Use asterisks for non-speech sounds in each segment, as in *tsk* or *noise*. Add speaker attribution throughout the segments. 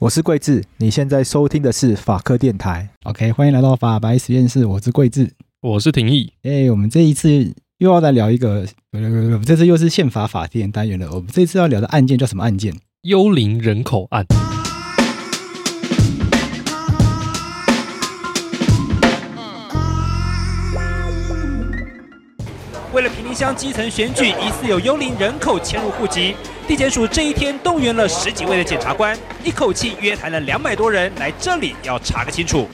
Speaker 1: 我是桂智，你现在收听的是法科电台。OK，欢迎来到法白实验室，我是桂智，
Speaker 2: 我是廷义。
Speaker 1: 哎，我们这一次又要来聊一个，这次又是宪法法典单元了。我们这次要聊的案件叫什么案件？
Speaker 2: 幽灵人口案。
Speaker 3: 乡基层选举，疑似有幽灵人口迁入户籍。地检署这一天动员了十几位的检察官，一口气约谈了两百多人来这里要查个清楚。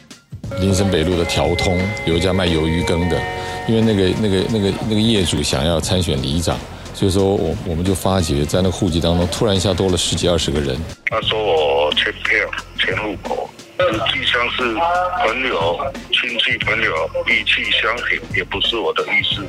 Speaker 4: 林森北路的条通有一家卖鱿鱼羹的，因为那个那个那个那个业主想要参选里长，所以说我我们就发觉在那户籍当中突然一下多了十几二十个人。
Speaker 5: 他说我迁票迁户口，实际上是朋友亲戚朋友义气相挺，也不是我的意思。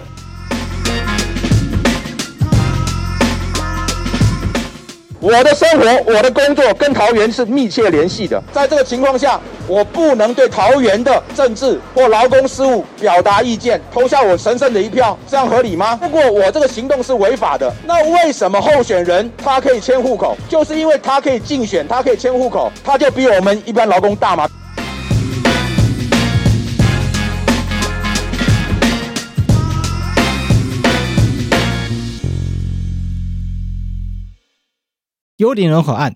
Speaker 6: 我的生活，我的工作跟桃园是密切联系的。在这个情况下，我不能对桃园的政治或劳工事务表达意见，投下我神圣的一票，这样合理吗？如果我这个行动是违法的，那为什么候选人他可以迁户口？就是因为他可以竞选，他可以迁户口，他就比我们一般劳工大吗？
Speaker 1: 幽灵人口案，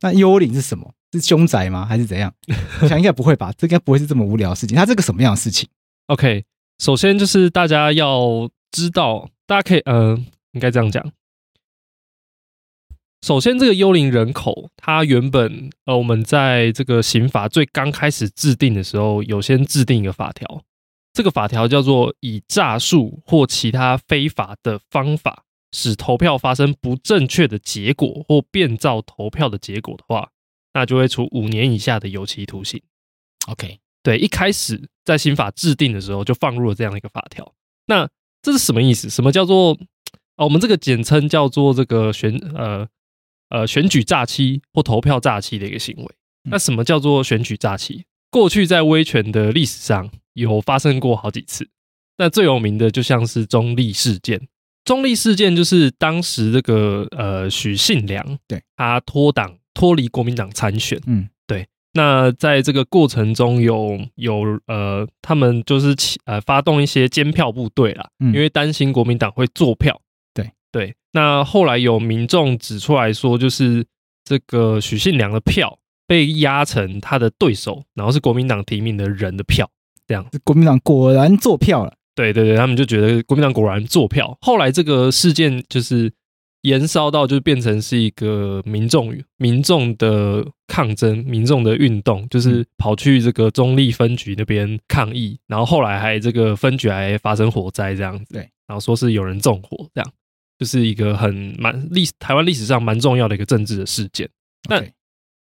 Speaker 1: 那幽灵是什么？是凶宅吗？还是怎样？*laughs* 我想应该不会吧，这应该不会是这么无聊的事情。它是个什么样的事情
Speaker 2: ？OK，首先就是大家要知道，大家可以，呃，应该这样讲。首先，这个幽灵人口，它原本，呃，我们在这个刑法最刚开始制定的时候，有先制定一个法条，这个法条叫做以诈术或其他非法的方法。使投票发生不正确的结果或变造投票的结果的话，那就会处五年以下的有期徒刑。
Speaker 7: OK，
Speaker 2: 对，一开始在刑法制定的时候就放入了这样一个法条。那这是什么意思？什么叫做哦？我们这个简称叫做这个选呃呃选举诈欺或投票诈欺的一个行为。那什么叫做选举诈欺？过去在威权的历史上有发生过好几次。那最有名的就像是中立事件。中立事件就是当时这个呃许信良，
Speaker 1: 对，
Speaker 2: 他脱党脱离国民党参选，
Speaker 1: 嗯，
Speaker 2: 对。那在这个过程中有有呃他们就是起呃发动一些监票部队啦，嗯，因为担心国民党会做票，
Speaker 1: 对。
Speaker 2: 对。那后来有民众指出来说，就是这个许信良的票被压成他的对手，然后是国民党提名的人的票，这样，
Speaker 1: 国民党果然做票了。
Speaker 2: 对对对，他们就觉得国民党果然做票。后来这个事件就是延烧到就变成是一个民众民众的抗争、民众的运动，就是跑去这个中立分局那边抗议，然后后来还这个分局还发生火灾这样子，
Speaker 1: 对，
Speaker 2: 然后说是有人纵火这样，就是一个很蛮历史台湾历史上蛮重要的一个政治的事件。那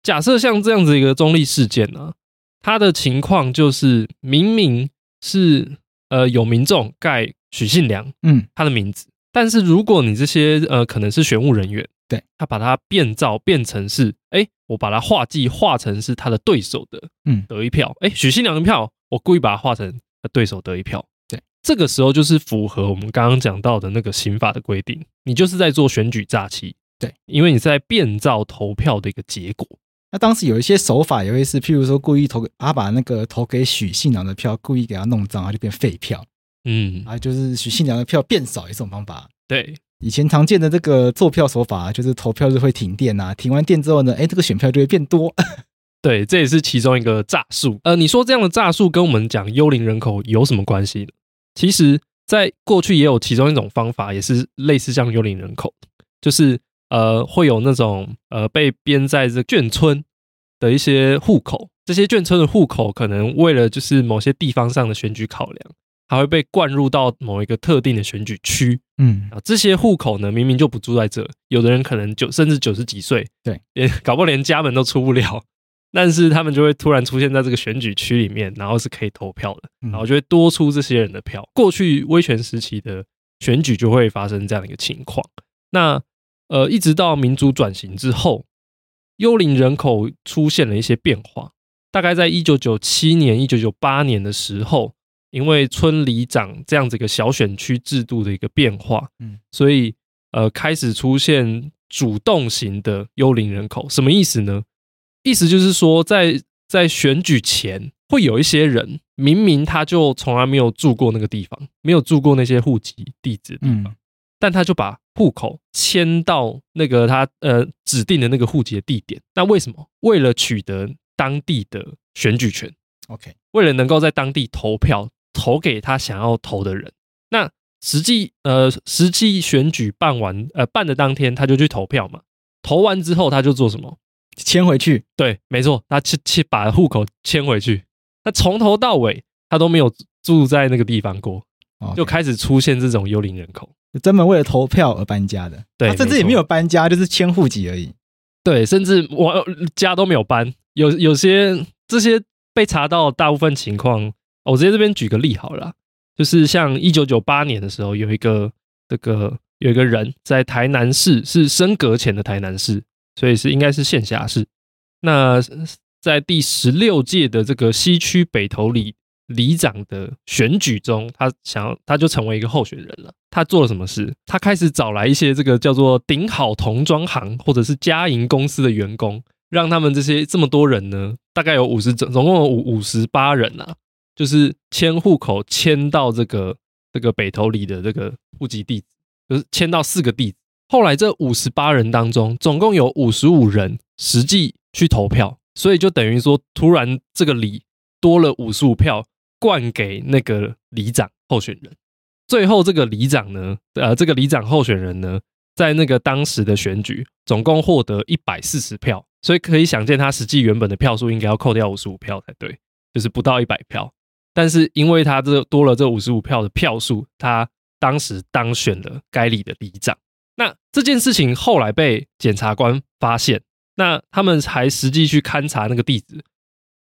Speaker 2: 假设像这样子一个中立事件呢、啊，它的情况就是明明是呃有民众盖许信良嗯他的名字。但是如果你这些呃可能是选务人员，对，他把它变造变成是，哎，我把它画技画成是他的对手的，嗯，得一票，哎，许信良的票，我故意把它画成对手得一票，对，这个时候就是符合我们刚刚讲到的那个刑法的规定，你就是在做选举诈欺，对，因为你是在变造投票的一个结果。
Speaker 1: 那当时有一些手法也会是，譬如说故意投给他把那个投给许信良的票故意给他弄脏，他就变废票。嗯，啊，就是许信良的票变少也是这种方法。
Speaker 2: 对，
Speaker 1: 以前常见的这个作票手法，就是投票日会停电啊，停完电之后呢，哎，这个选票就会变多。*laughs*
Speaker 2: 对，这也是其中一个诈术。呃，你说这样的诈术跟我们讲幽灵人口有什么关系呢？其实，在过去也有其中一种方法，也是类似像幽灵人口，就是呃，会有那种呃被编在这眷村的一些户口，这些眷村的户口可能为了就是某些地方上的选举考量。还会被灌入到某一个特定的选举区，嗯啊，这些户口呢，明明就不住在这，有的人可能九甚至九十几岁，对，连搞不好连家门都出不了，但是他们就会突然出现在这个选举区里面，然后是可以投票的，然后就会多出这些人的票。过去威权时期的选举就会发生这样的一个情况。那呃，一直到民主转型之后，幽灵人口出现了一些变化，大概在一九九七年、一九九八年的时候。因为村里长这样子一个小选区制度的一个变化，嗯，所以呃开始出现主动型的幽灵人口，什么意思呢？意思就是说在，在在选举前，会有一些人明明他就从来没有住过那个地方，没有住过那些户籍地址的地方，嗯，但他就把户口迁到那个他呃指定的那个户籍的地点。那为什么？为了取得当地的选举权，OK，为了能够在当地投票。投给他想要投的人。那实际呃，实际选举办完呃办的当天，他就去投票嘛。投完之后，他就做什么？
Speaker 1: 迁回去。
Speaker 2: 对，没错，他去去把户口迁回去。他从头到尾他都没有住在那个地方过.就开始出现这种幽灵人口，
Speaker 1: 专门为了投票而搬家的。对，甚至也没有搬家，就是迁户籍而已。
Speaker 2: 对，甚至我家都没有搬。有有些这些被查到大部分情况。我直接这边举个例好了，就是像一九九八年的时候，有一个这个有一个人在台南市，是升格前的台南市，所以是应该是县辖市。那在第十六届的这个西区北投里里长的选举中，他想要他就成为一个候选人了。他做了什么事？他开始找来一些这个叫做顶好童装行或者是佳银公司的员工，让他们这些这么多人呢，大概有五十总总共有五五十八人啊。就是迁户口迁到这个这个北投里的这个户籍地，就是迁到四个地。后来这五十八人当中，总共有五十五人实际去投票，所以就等于说，突然这个里多了五十五票，灌给那个里长候选人。最后这个里长呢，呃，这个里长候选人呢，在那个当时的选举总共获得一百四十票，所以可以想见，他实际原本的票数应该要扣掉五十五票才对，就是不到一百票。但是因为他这多了这五十五票的票数，他当时当选了该里的里长。那这件事情后来被检察官发现，那他们还实际去勘察那个地址，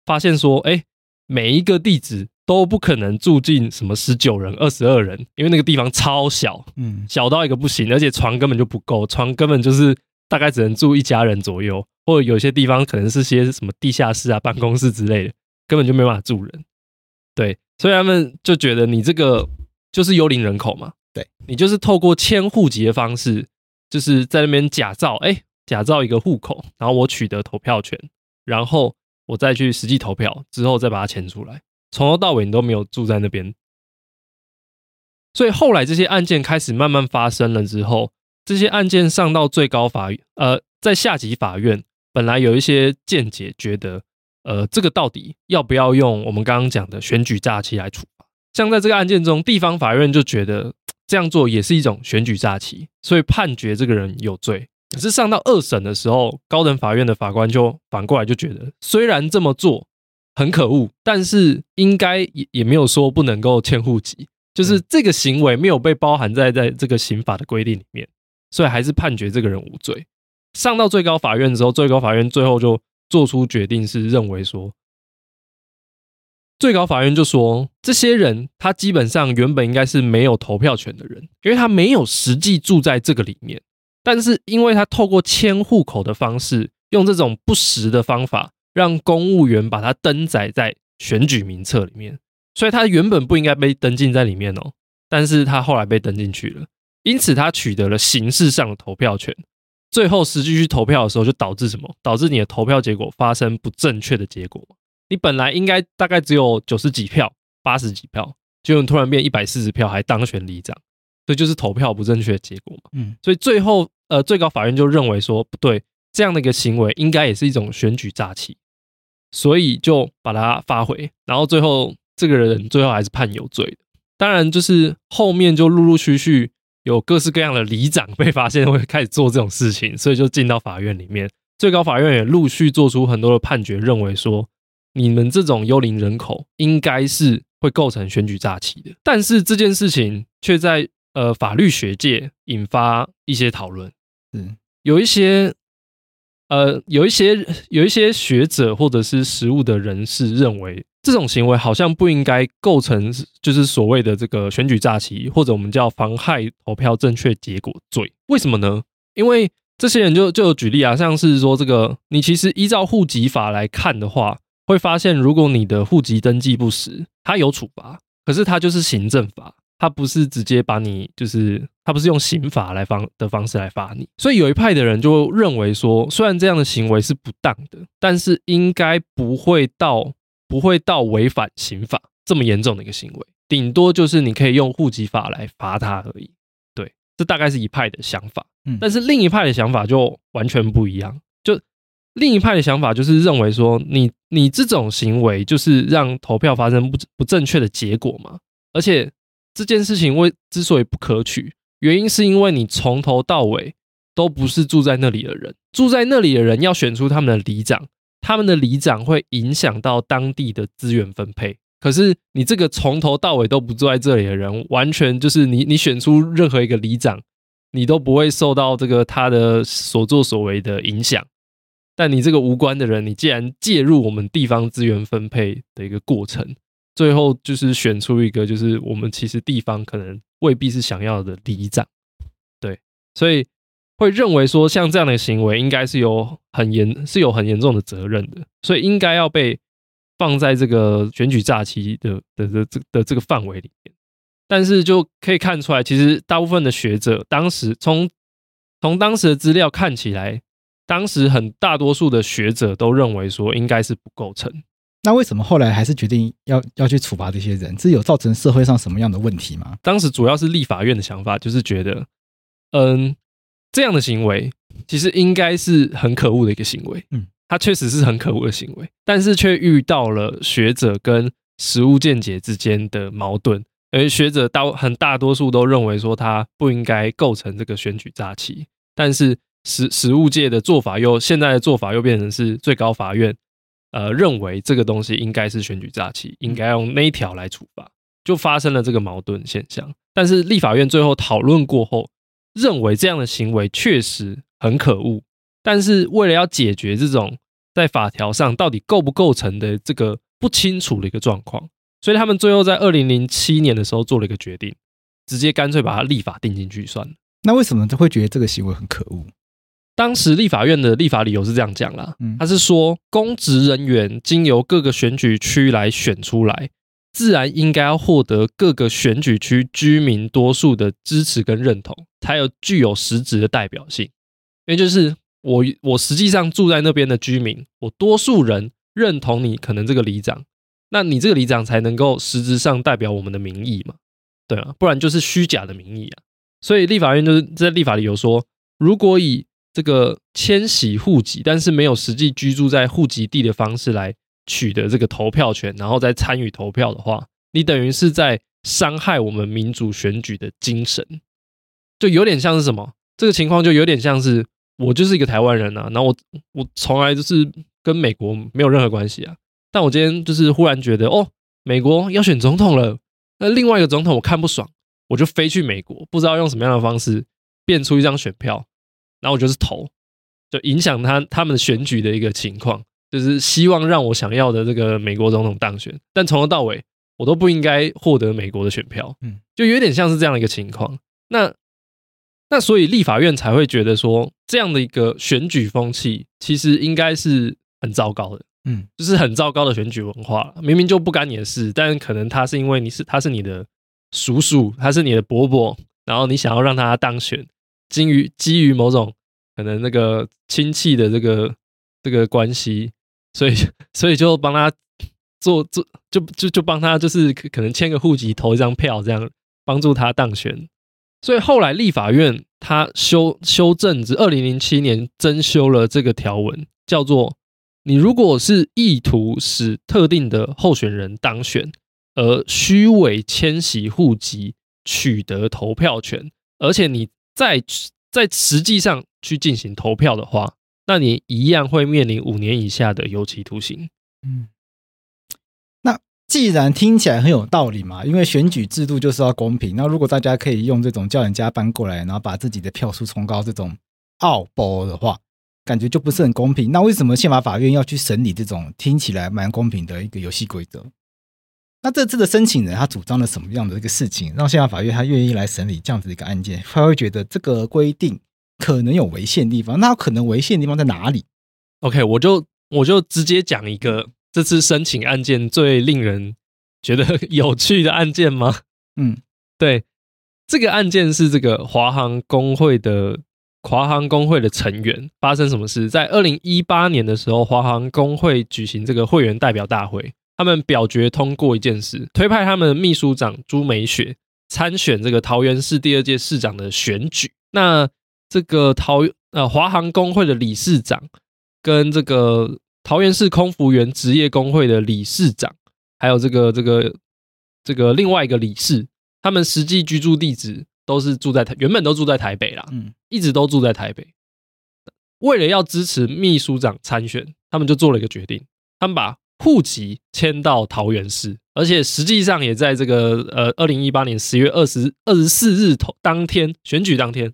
Speaker 2: 发现说，哎，每一个地址都不可能住进什么十九人、二十二人，因为那个地方超小，嗯，小到一个不行，而且床根本就不够，床根本就是大概只能住一家人左右，或者有些地方可能是些什么地下室啊、办公室之类的，根本就没办法住人。对，所以他们就觉得你这个就是幽灵人口嘛。对，你就是透过迁户籍的方式，就是在那边假造，哎，假造一个户口，然后我取得投票权，然后我再去实际投票，之后再把它迁出来，从头到尾你都没有住在那边。所以后来这些案件开始慢慢发生了之后，这些案件上到最高法院，呃，在下级法院，本来有一些见解觉得。呃，这个到底要不要用我们刚刚讲的选举诈欺来处罚？像在这个案件中，地方法院就觉得这样做也是一种选举诈欺，所以判决这个人有罪。可是上到二审的时候，高等法院的法官就反过来就觉得，虽然这么做很可恶，但是应该也也没有说不能够迁户籍，就是这个行为没有被包含在在这个刑法的规定里面，所以还是判决这个人无罪。上到最高法院之后，最高法院最后就做出决定，是认为说，最高法院就说，这些人他基本上原本应该是没有投票权的人，因为他没有实际住在这个里面。但是，因为他透过迁户口的方式，用这种不实的方法，让公务员把他登载在选举名册里面，所以他原本不应该被登进在里面哦。但是他后来被登进去了，因此他取得了形式上的投票权。最后实际去投票的时候，就导致什么？导致你的投票结果发生不正确的结果。你本来应该大概只有九十几票、八十几票，结果突然变一百四十票，还当选里长。这就是投票不正确的结果嘛？嗯，所以最后，呃，最高法院就认为说不对，这样的一个行为应该也是一种选举诈欺，所以就把他发回，然后最后这个人最后还是判有罪的。当然，就是后面就陆陆续续有各式各样的里长被发现会开始做这种事情，所以就进到法院里面，最高法院也陆续做出很多的判决，认为说你们这种幽灵人口应该是会构成选举诈欺的。但是这件事情却在呃，法律学界引发一些讨论，嗯，有一些呃，有一些有一些学者或者是实务的人士认为，这种行为好像不应该构成就是所谓的这个选举诈欺，或者我们叫妨害投票正确结果罪。为什么呢？因为这些人就就有举例啊，像是说这个，你其实依照户籍法来看的话，会发现如果你的户籍登记不实，它有处罚，可是它就是行政法。他不是直接把你，就是他不是用刑法来方的方式来罚你，所以有一派的人就认为说，虽然这样的行为是不当的，但是应该不会到不会到违反刑法这么严重的一个行为，顶多就是你可以用户籍法来罚他而已。对，这大概是一派的想法。嗯，但是另一派的想法就完全不一样，就另一派的想法就是认为说，你你这种行为就是让投票发生不不正确的结果嘛，而且。这件事情为之所以不可取，原因是因为你从头到尾都不是住在那里的人，住在那里的人要选出他们的里长，他们的里长会影响到当地的资源分配。可是你这个从头到尾都不住在这里的人，完全就是你你选出任何一个里长，你都不会受到这个他的所作所为的影响。但你这个无关的人，你既然介入我们地方资源分配的一个过程。最后就是选出一个，就是我们其实地方可能未必是想要的里长，对，所以会认为说像这样的行为应该是有很严是有很严重的责任的，所以应该要被放在这个选举诈欺的的的这的这个范围里面。但是就可以看出来，其实大部分的学者当时从从当时的资料看起来，当时很大多数的学者都认为说应该是不构成。
Speaker 1: 那为什么后来还是决定要要去处罚这些人？这有造成社会上什么样的问题吗？
Speaker 2: 当时主要是立法院的想法，就是觉得，嗯，这样的行为其实应该是很可恶的一个行为，嗯，它确实是很可恶的行为，但是却遇到了学者跟实务见解之间的矛盾，而学者大很大多数都认为说他不应该构成这个选举诈欺，但是实实务界的做法又现在的做法又变成是最高法院。呃，认为这个东西应该是选举诈欺，应该用那一条来处罚，就发生了这个矛盾现象。但是立法院最后讨论过后，认为这样的行为确实很可恶。但是为了要解决这种在法条上到底构不构成的这个不清楚的一个状况，所以他们最后在二零零七年的时候做了一个决定，直接干脆把它立法定进去算了。
Speaker 1: 那为什么就会觉得这个行为很可恶？
Speaker 2: 当时立法院的立法理由是这样讲啦，他是说，公职人员经由各个选举区来选出来，自然应该要获得各个选举区居民多数的支持跟认同，才有具有实质的代表性。因为就是我我实际上住在那边的居民，我多数人认同你可能这个里长，那你这个里长才能够实质上代表我们的民意嘛，对啊，不然就是虚假的民意啊。所以立法院就是在立法理由说，如果以这个迁徙户籍，但是没有实际居住在户籍地的方式来取得这个投票权，然后再参与投票的话，你等于是在伤害我们民主选举的精神，就有点像是什么？这个情况就有点像是我就是一个台湾人啊，然后我我从来就是跟美国没有任何关系啊，但我今天就是忽然觉得哦，美国要选总统了，那另外一个总统我看不爽，我就飞去美国，不知道用什么样的方式变出一张选票，然后我就是投，就影响他他们选举的一个情况，就是希望让我想要的这个美国总统当选，但从头到尾我都不应该获得美国的选票，嗯，就有点像是这样的一个情况。那那所以立法院才会觉得说，这样的一个选举风气其实应该是很糟糕的，嗯，就是很糟糕的选举文化。明明就不干你的事，但可能他是因为你是他是你的叔叔，他是你的伯伯，然后你想要让他当选，基于基于某种可能那个亲戚的这个这个关系，*laughs* 所以所以就帮他做做就就就帮他就是可能签个户籍投一张票，这样帮助他当选。所以后来立法院他修修正至二零零七年增修了这个条文，叫做你如果是意图使特定的候选人当选，而虚伪迁徙户籍取得投票权，而且你在在实际上去进行投票的话，那你一样会面临五年以下的有期徒刑。嗯。
Speaker 1: 那既然听起来很有道理嘛，因为选举制度就是要公平。那如果大家可以用这种叫人家搬过来，然后把自己的票数冲高这种奥博的话，感觉就不是很公平。那为什么宪法法院要去审理这种听起来蛮公平的一个游戏规则？那这次的申请人他主张了什么样的一个事情，让宪法法院他愿意来审理这样子一个案件？他会觉得这个规定可能有违宪地方。那可能违宪地方在哪里
Speaker 2: ？OK，我就我就直接讲一个。这次申请案件最令人觉得有趣的案件吗？嗯，对，这个案件是这个华航工会的华航工会的成员发生什么事？在二零一八年的时候，华航工会举行这个会员代表大会，他们表决通过一件事，推派他们的秘书长朱美雪参选这个桃园市第二届市长的选举。那这个桃呃华航工会的理事长跟这个。桃园市空服员职业工会的理事长，还有这个这个这个另外一个理事，他们实际居住地址都是住在台，原本都住在台北啦，嗯，一直都住在台北。为了要支持秘书长参选，他们就做了一个决定，他们把户籍迁到桃园市，而且实际上也在这个呃二零一八年十月二十二十四日投当天选举当天，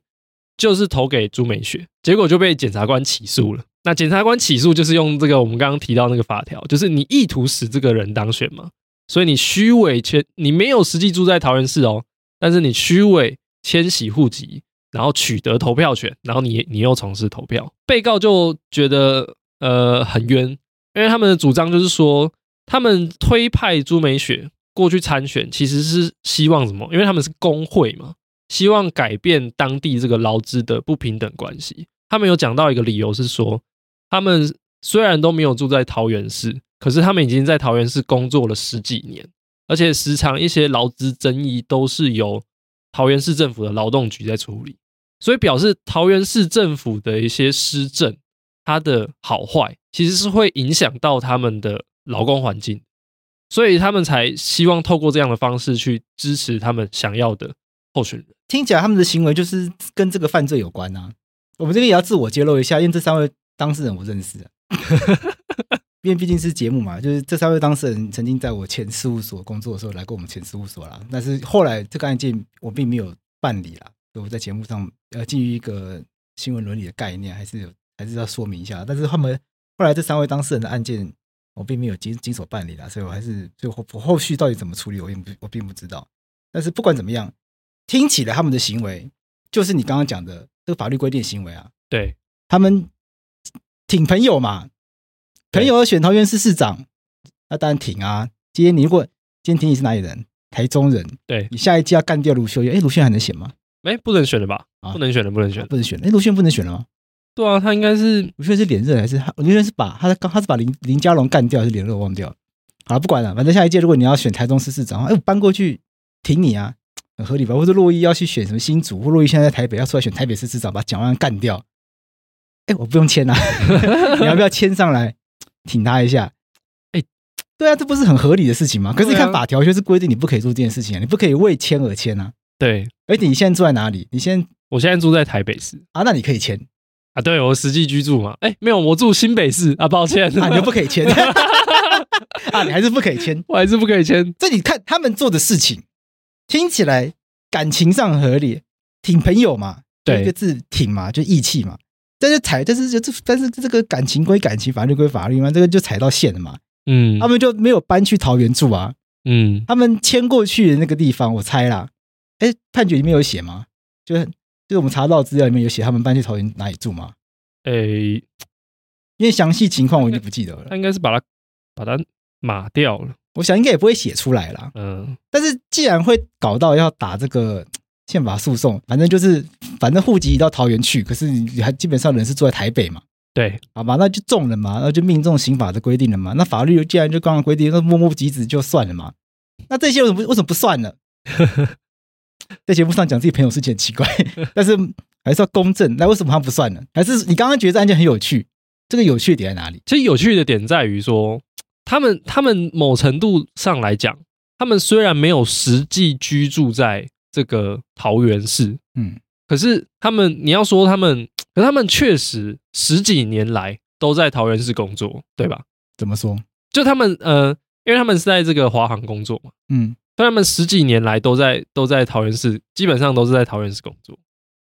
Speaker 2: 就是投给朱美雪，结果就被检察官起诉了。那检察官起诉就是用这个我们刚刚提到那个法条，就是你意图使这个人当选嘛，所以你虚伪迁，你没有实际住在桃园市哦，但是你虚伪迁徙户籍，然后取得投票权，然后你你又从事投票，被告就觉得呃很冤，因为他们的主张就是说，他们推派朱美雪过去参选，其实是希望什么？因为他们是工会嘛，希望改变当地这个劳资的不平等关系。他们有讲到一个理由是说。他们虽然都没有住在桃园市，可是他们已经在桃园市工作了十几年，而且时常一些劳资争议都是由桃园市政府的劳动局在处理，所以表示桃园市政府的一些施政，它的好坏其实是会影响到他们的劳工环境，所以他们才希望透过这样的方式去支持他们想要的候选人。
Speaker 1: 听起来他们的行为就是跟这个犯罪有关啊！我们这边也要自我揭露一下，因为这三位。当事人我认识，*laughs* 因为毕竟是节目嘛，就是这三位当事人曾经在我前事务所工作的时候来过我们前事务所啦。但是后来这个案件我并没有办理啦，所以我在节目上呃基于一个新闻伦理的概念，还是有还是要说明一下。但是他们后来这三位当事人的案件我并没有经经手办理啦，所以我还是最后我后续到底怎么处理，我也不我并不知道。但是不管怎么样，听起来他们的行为就是你刚刚讲的这个法律规定行为啊，
Speaker 2: 对
Speaker 1: 他们。挺朋友嘛，朋友要选桃园市市长，那当然挺啊。今天你如果今天挺你是哪里人？台中人，
Speaker 2: 对，你
Speaker 1: 下一季要干掉卢秀燕，哎，卢秀燕还能选吗？
Speaker 2: 哎，不能选了吧？啊不能选了，不能选了，
Speaker 1: 不能选。哎，卢秀燕不能选了吗？
Speaker 2: 对啊，他应该是
Speaker 1: 我觉得是连任还是他？我觉得是把他刚他是把林林佳龙干掉还是连任？我忘掉了。好了，不管了，反正下一届如果你要选台中市市长，哎，我搬过去挺你啊，很合理吧？或者洛伊要去选什么新竹，或洛伊现在在台北要出来选台北市市长，把蒋万安干掉。哎，我不用签啊，*laughs* 你要不要签上来挺他一下？
Speaker 2: 哎，
Speaker 1: 对啊，这不是很合理的事情吗？可是你看法条就是规定你不可以做这件事情啊，你不可以为签而签啊。
Speaker 2: 对，
Speaker 1: 而且你现在住在哪里？你现在
Speaker 2: 我现在住在台北市
Speaker 1: 啊，那你可以签
Speaker 2: 啊，对我实际居住嘛，哎，没有，我住新北市啊，抱歉，
Speaker 1: 啊，你就不可以签 *laughs* 啊，你还是不可以签。
Speaker 2: 我还是不可以签。
Speaker 1: 这你看他们做的事情，听起来感情上合理，挺朋友嘛，
Speaker 2: 对
Speaker 1: 一个字挺嘛，就义气嘛。但是踩，但是就这，但是这个感情归感情，法律归法律嘛，这个就踩到线了嘛。
Speaker 2: 嗯
Speaker 1: 他们就没有搬去桃园住啊，
Speaker 2: 嗯，
Speaker 1: 他们迁过去的那个地方，我猜啦，哎，判决里面有写吗？就是就是我们查到资料里面有写，他们搬去桃园哪里住吗？
Speaker 2: 哎，
Speaker 1: 因为详细情况我已经不记得了
Speaker 2: 他，应该是把它把它码掉了。
Speaker 1: 我想应该也不会写出来啦。
Speaker 2: 嗯，
Speaker 1: 但是既然会搞到要打这个宪法诉讼，反正就是反正户籍移到桃园去，可是你还基本上人是住在台北嘛，
Speaker 2: 对，
Speaker 1: 好吧，那就中了嘛，那就命中刑法的规定了嘛。那法律既然就刚刚规定，那摸摸鼻子就算了嘛。那这些为什么不为什么不算呢？*laughs* 在节目上讲自己朋友事情很奇怪，*laughs* 但是还是要公正。那为什么他不算呢？还是你刚刚觉得这案件很有趣？这个有趣的点在哪里？
Speaker 2: 其实有趣的点在于说，他们他们某程度上来讲，他们虽然没有实际居住在这个桃园市，
Speaker 1: 嗯，
Speaker 2: 可是他们你要说他们，可他们确实十几年来都在桃园市工作，对吧？
Speaker 1: 怎么说？
Speaker 2: 就他们呃，因为他们是在这个华航工作嘛，
Speaker 1: 嗯，
Speaker 2: 他们十几年来都在都在桃园市，基本上都是在桃园市工作。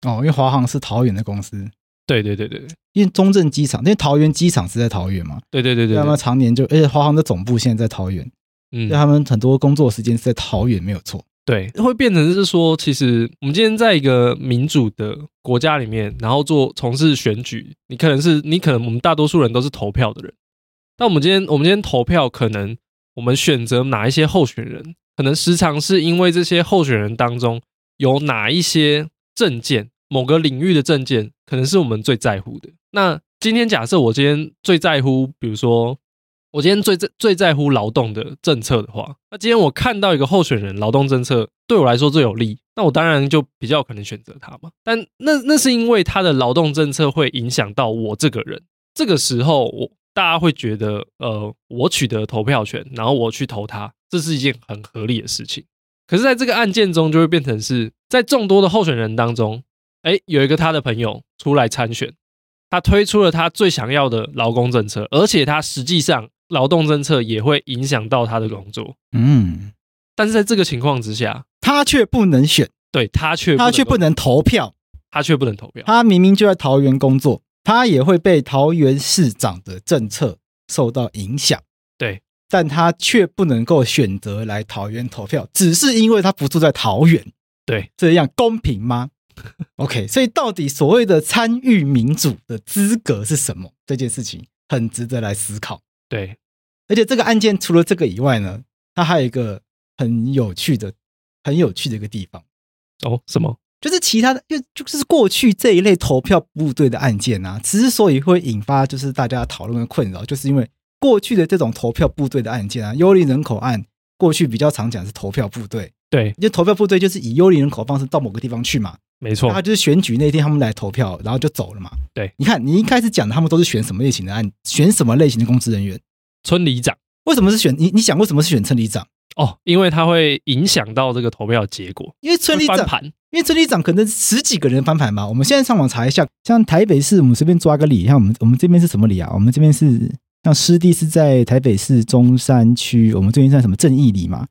Speaker 1: 哦，因为华航是桃园的公司，
Speaker 2: 对对对对对。
Speaker 1: 因为中正机场，因为桃园机场是在桃园嘛，
Speaker 2: 对对对对
Speaker 1: 他们常年就，而且华航的总部现在在桃园，
Speaker 2: 嗯。
Speaker 1: 所以他们很多工作时间是在桃园，没有错。
Speaker 2: 对，会变成是说，其实我们今天在一个民主的国家里面，然后做从事选举，你可能是你可能我们大多数人都是投票的人，但我们今天我们今天投票，可能我们选择哪一些候选人，可能时常是因为这些候选人当中有哪一些证件，某个领域的证件，可能是我们最在乎的。那今天假设我今天最在乎，比如说。我今天最在最在乎劳动的政策的话，那今天我看到一个候选人劳动政策对我来说最有利，那我当然就比较可能选择他嘛。但那那是因为他的劳动政策会影响到我这个人，这个时候我大家会觉得，呃，我取得投票权，然后我去投他，这是一件很合理的事情。可是，在这个案件中，就会变成是在众多的候选人当中，哎，有一个他的朋友出来参选，他推出了他最想要的劳工政策，而且他实际上。劳动政策也会影响到他的工作，
Speaker 1: 嗯，
Speaker 2: 但是在这个情况之下，
Speaker 1: 他却不能选，
Speaker 2: 对他却
Speaker 1: 他却不能投票，
Speaker 2: 他却不能投票。
Speaker 1: 他明明就在桃园工作，他也会被桃园市长的政策受到影响，
Speaker 2: 对，
Speaker 1: 但他却不能够选择来桃园投票，只是因为他不住在桃园，
Speaker 2: 对，
Speaker 1: 这样公平吗？OK，所以到底所谓的参与民主的资格是什么？这件事情很值得来思考。
Speaker 2: 对。
Speaker 1: 而且这个案件除了这个以外呢，它还有一个很有趣的、很有趣的一个地方
Speaker 2: 哦。什么？
Speaker 1: 就是其他的，就就是过去这一类投票部队的案件啊，之所以会引发就是大家讨论的困扰，就是因为过去的这种投票部队的案件啊，幽灵人口案，过去比较常讲是投票部队。
Speaker 2: 对，
Speaker 1: 因为投票部队就是以幽灵人口方式到某个地方去嘛，
Speaker 2: 没错。
Speaker 1: 他就是选举那天他们来投票，然后就走了嘛。
Speaker 2: 对，
Speaker 1: 你看你一开始讲的他们都是选什么类型的案，选什么类型的公职人员？
Speaker 2: 村里长。
Speaker 1: 为什么是选你？你想为什么是选村里长？
Speaker 2: 哦，因为他会影响到这个投票结果。
Speaker 1: 因为村里长
Speaker 2: 翻盘，
Speaker 1: 因为村里长可能十几个人翻盘嘛。我们现在上网查一下，像台北市，我们随便抓个里，像我们我们这边是什么里啊？我们这边是像师弟是在台北市中山区，我们最近算什么正义里嘛？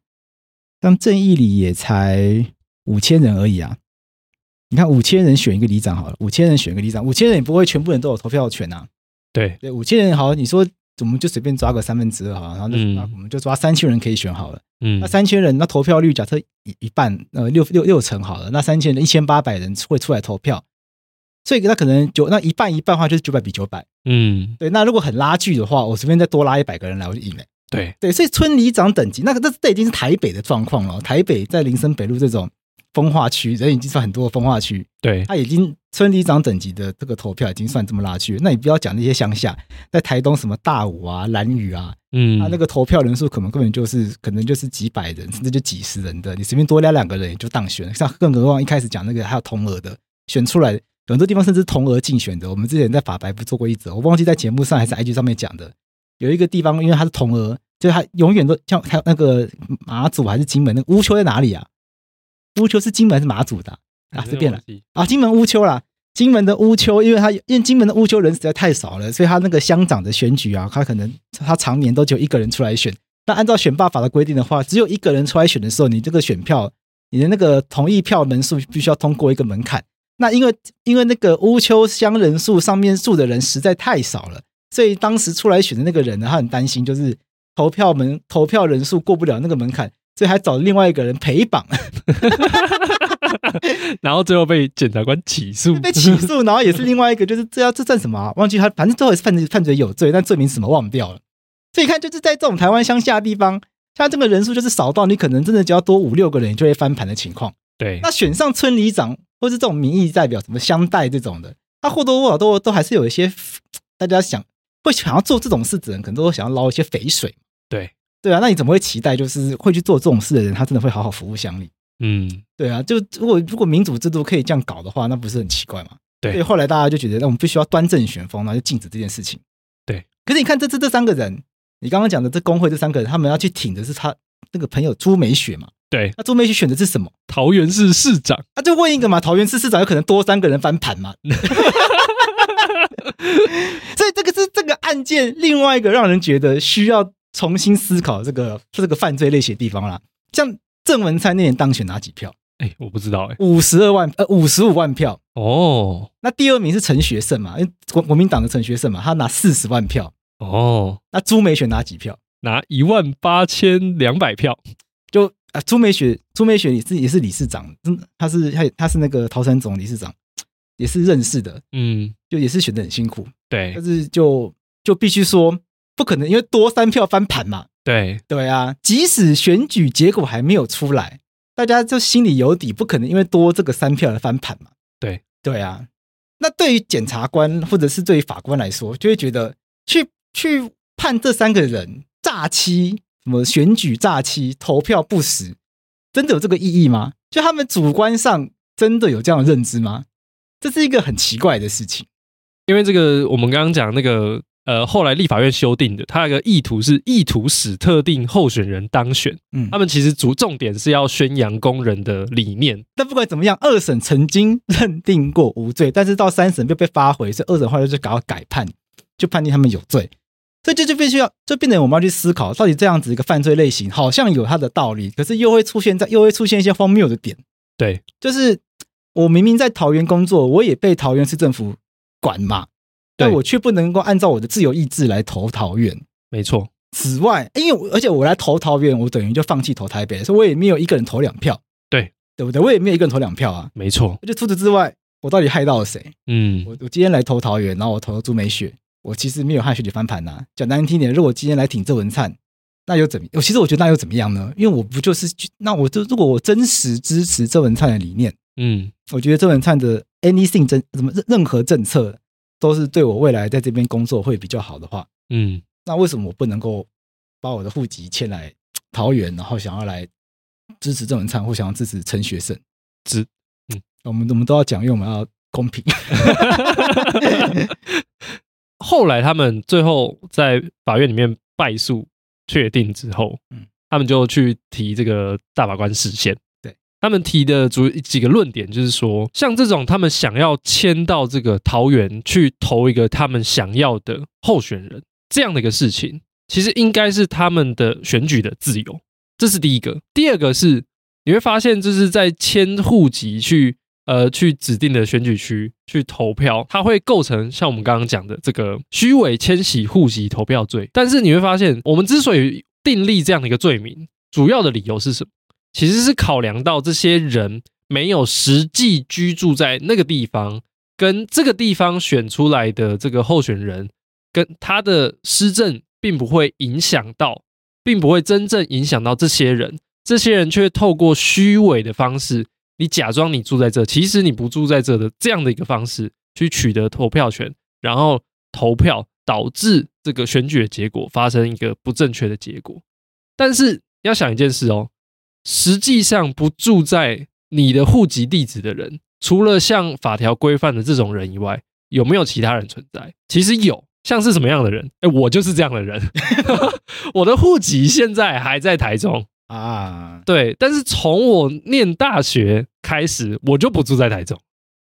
Speaker 1: 像正义里也才五千人而已啊。你看五千人选一个里长好了，五千人选一个里长，五千人也不会全部人都有投票权啊。
Speaker 2: 对
Speaker 1: 对，五千人好，你说我们就随便抓个三分之二好了，然后就、
Speaker 2: 嗯、
Speaker 1: 我们就抓三千人可以选好了。
Speaker 2: 嗯，
Speaker 1: 那三千人，那投票率假设一一半，呃，六六六成好了，那三千人一千八百人会出来投票，所以那可能九那一半一半的话就是九百比九百。
Speaker 2: 嗯，
Speaker 1: 对，那如果很拉锯的话，我随便再多拉一百个人来，我就赢了。
Speaker 2: 对
Speaker 1: 对，所以村里长等级，那个这这已经是台北的状况了。台北在林森北路这种风化区，人已经算很多的风化区，
Speaker 2: 对，
Speaker 1: 他已经村里长等级的这个投票已经算这么拉锯。那你不要讲那些乡下，在台东什么大武啊、兰屿啊，
Speaker 2: 嗯，
Speaker 1: 他那个投票人数可能根本就是可能就是几百人，甚至就几十人的，你随便多拉两个人也就当选了。像更何况一开始讲那个还有同额的选出来，很多地方甚至同额竞选的。我们之前在法白不做过一则，我忘记在节目上还是 IG 上面讲的。有一个地方，因为它是同额，就是它永远都像还有那个马祖还是金门，那个乌丘在哪里啊？乌丘是金门还是马祖的啊？随便了啊，金门乌丘啦。金门的乌丘，因为他因为金门的乌丘人实在太少了，所以他那个乡长的选举啊，他可能他常年都只有一个人出来选。那按照选罢法的规定的话，只有一个人出来选的时候，你这个选票，你的那个同意票人数必须要通过一个门槛。那因为因为那个乌丘乡人数上面住的人实在太少了，所以当时出来选的那个人呢，他很担心，就是投票门投票人数过不了那个门槛，所以还找另外一个人陪绑。*laughs*
Speaker 2: 然后最后被检察官起诉，
Speaker 1: 被起诉，然后也是另外一个，就是这要这算什么啊？忘记他，反正最后也是犯罪，犯罪有罪，但罪名什么忘掉了。所以看，就是在这种台湾乡下的地方，像这个人数就是少到你可能真的只要多五六个人就会翻盘的情况。
Speaker 2: 对，
Speaker 1: 那选上村里长或是这种民意代表，什么乡代这种的，他或多或少都都还是有一些大家想会想要做这种事的人，可能都想要捞一些肥水。
Speaker 2: 对，
Speaker 1: 对啊，那你怎么会期待就是会去做这种事的人，他真的会好好服务乡里？
Speaker 2: 嗯，
Speaker 1: 对啊，就如果如果民主制度可以这样搞的话，那不是很奇怪吗？
Speaker 2: 对，
Speaker 1: 所以后来大家就觉得，那我们必须要端正选风，然后就禁止这件事情。
Speaker 2: 对，
Speaker 1: 可是你看这这这三个人，你刚刚讲的这工会这三个人，他们要去挺的是他那个朋友朱美雪嘛？
Speaker 2: 对，
Speaker 1: 那朱美雪选的是什么？
Speaker 2: 桃园市市长。
Speaker 1: 他、啊、就问一个嘛，桃园市市长有可能多三个人翻盘嘛？*laughs* 所以这个是这个案件另外一个让人觉得需要重新思考这个这个犯罪类型的地方啦，像。郑文灿那年当选拿几票？
Speaker 2: 哎、欸，我不知道哎、欸，
Speaker 1: 五十二万呃，五十五万票
Speaker 2: 哦。
Speaker 1: 那第二名是陈学圣嘛？因为国国民党的陈学圣嘛，他拿四十万票
Speaker 2: 哦。
Speaker 1: 那朱美选拿几票？
Speaker 2: 拿一万八千两百票。
Speaker 1: 就啊，朱美雪，朱美雪也是也是理事长，嗯，他是他他是那个桃山总理事长，也是认识的，
Speaker 2: 嗯，
Speaker 1: 就也是选的很辛苦，
Speaker 2: 对。
Speaker 1: 但是就就必须说不可能，因为多三票翻盘嘛。
Speaker 2: 对
Speaker 1: 对啊，即使选举结果还没有出来，大家就心里有底，不可能因为多这个三票来翻盘嘛。
Speaker 2: 对
Speaker 1: 对啊，那对于检察官或者是对于法官来说，就会觉得去去判这三个人诈欺，什么选举诈欺、投票不实，真的有这个意义吗？就他们主观上真的有这样的认知吗？这是一个很奇怪的事情，
Speaker 2: 因为这个我们刚刚讲那个。呃，后来立法院修订的，它有个意图是意图使特定候选人当选。嗯，他们其实主重点是要宣扬工人的理念。
Speaker 1: 但不管怎么样，二审曾经认定过无罪，但是到三审又被发回，所以二审后来就搞改判，就判定他们有罪。所以这就必须要，就变成我们要去思考，到底这样子一个犯罪类型好像有它的道理，可是又会出现在又会出现一些荒谬的点。
Speaker 2: 对，
Speaker 1: 就是我明明在桃园工作，我也被桃园市政府管嘛。但我却不能够按照我的自由意志来投桃园，
Speaker 2: 没错。
Speaker 1: 此外，因为而且我来投桃园，我等于就放弃投台北，所以我也没有一个人投两票，
Speaker 2: 对
Speaker 1: 对不对？我也没有一个人投两票啊，
Speaker 2: 没错。
Speaker 1: 就除此之外，我到底害到了谁？
Speaker 2: 嗯，
Speaker 1: 我我今天来投桃园，然后我投了朱美雪，我其实没有害学姐翻盘呐、啊。讲难听点，如果今天来挺郑文灿，那又怎么？我其实我觉得那又怎么样呢？因为我不就是那我就如果我真实支持郑文灿的理念，
Speaker 2: 嗯，
Speaker 1: 我觉得郑文灿的 anything 政什么任任何政策。都是对我未来在这边工作会比较好的话，
Speaker 2: 嗯，
Speaker 1: 那为什么我不能够把我的户籍迁来桃园，然后想要来支持郑文灿，或想要支持陈学圣？
Speaker 2: 支，嗯，
Speaker 1: 我们我们都要讲，因为我们要公平。*laughs*
Speaker 2: 后来他们最后在法院里面败诉确定之后，嗯，他们就去提这个大法官释宪。他们提的主几个论点就是说，像这种他们想要迁到这个桃园去投一个他们想要的候选人这样的一个事情，其实应该是他们的选举的自由，这是第一个。第二个是你会发现，就是在迁户籍去呃去指定的选举区去投票，它会构成像我们刚刚讲的这个虚伪迁徙户籍投票罪。但是你会发现，我们之所以订立这样的一个罪名，主要的理由是什么？其实是考量到这些人没有实际居住在那个地方，跟这个地方选出来的这个候选人，跟他的施政并不会影响到，并不会真正影响到这些人。这些人却透过虚伪的方式，你假装你住在这，其实你不住在这的这样的一个方式去取得投票权，然后投票，导致这个选举的结果发生一个不正确的结果。但是要想一件事哦。实际上不住在你的户籍地址的人，除了像法条规范的这种人以外，有没有其他人存在？其实有，像是什么样的人？哎，我就是这样的人。*laughs* 我的户籍现在还在台中
Speaker 1: 啊，
Speaker 2: 对，但是从我念大学开始，我就不住在台中。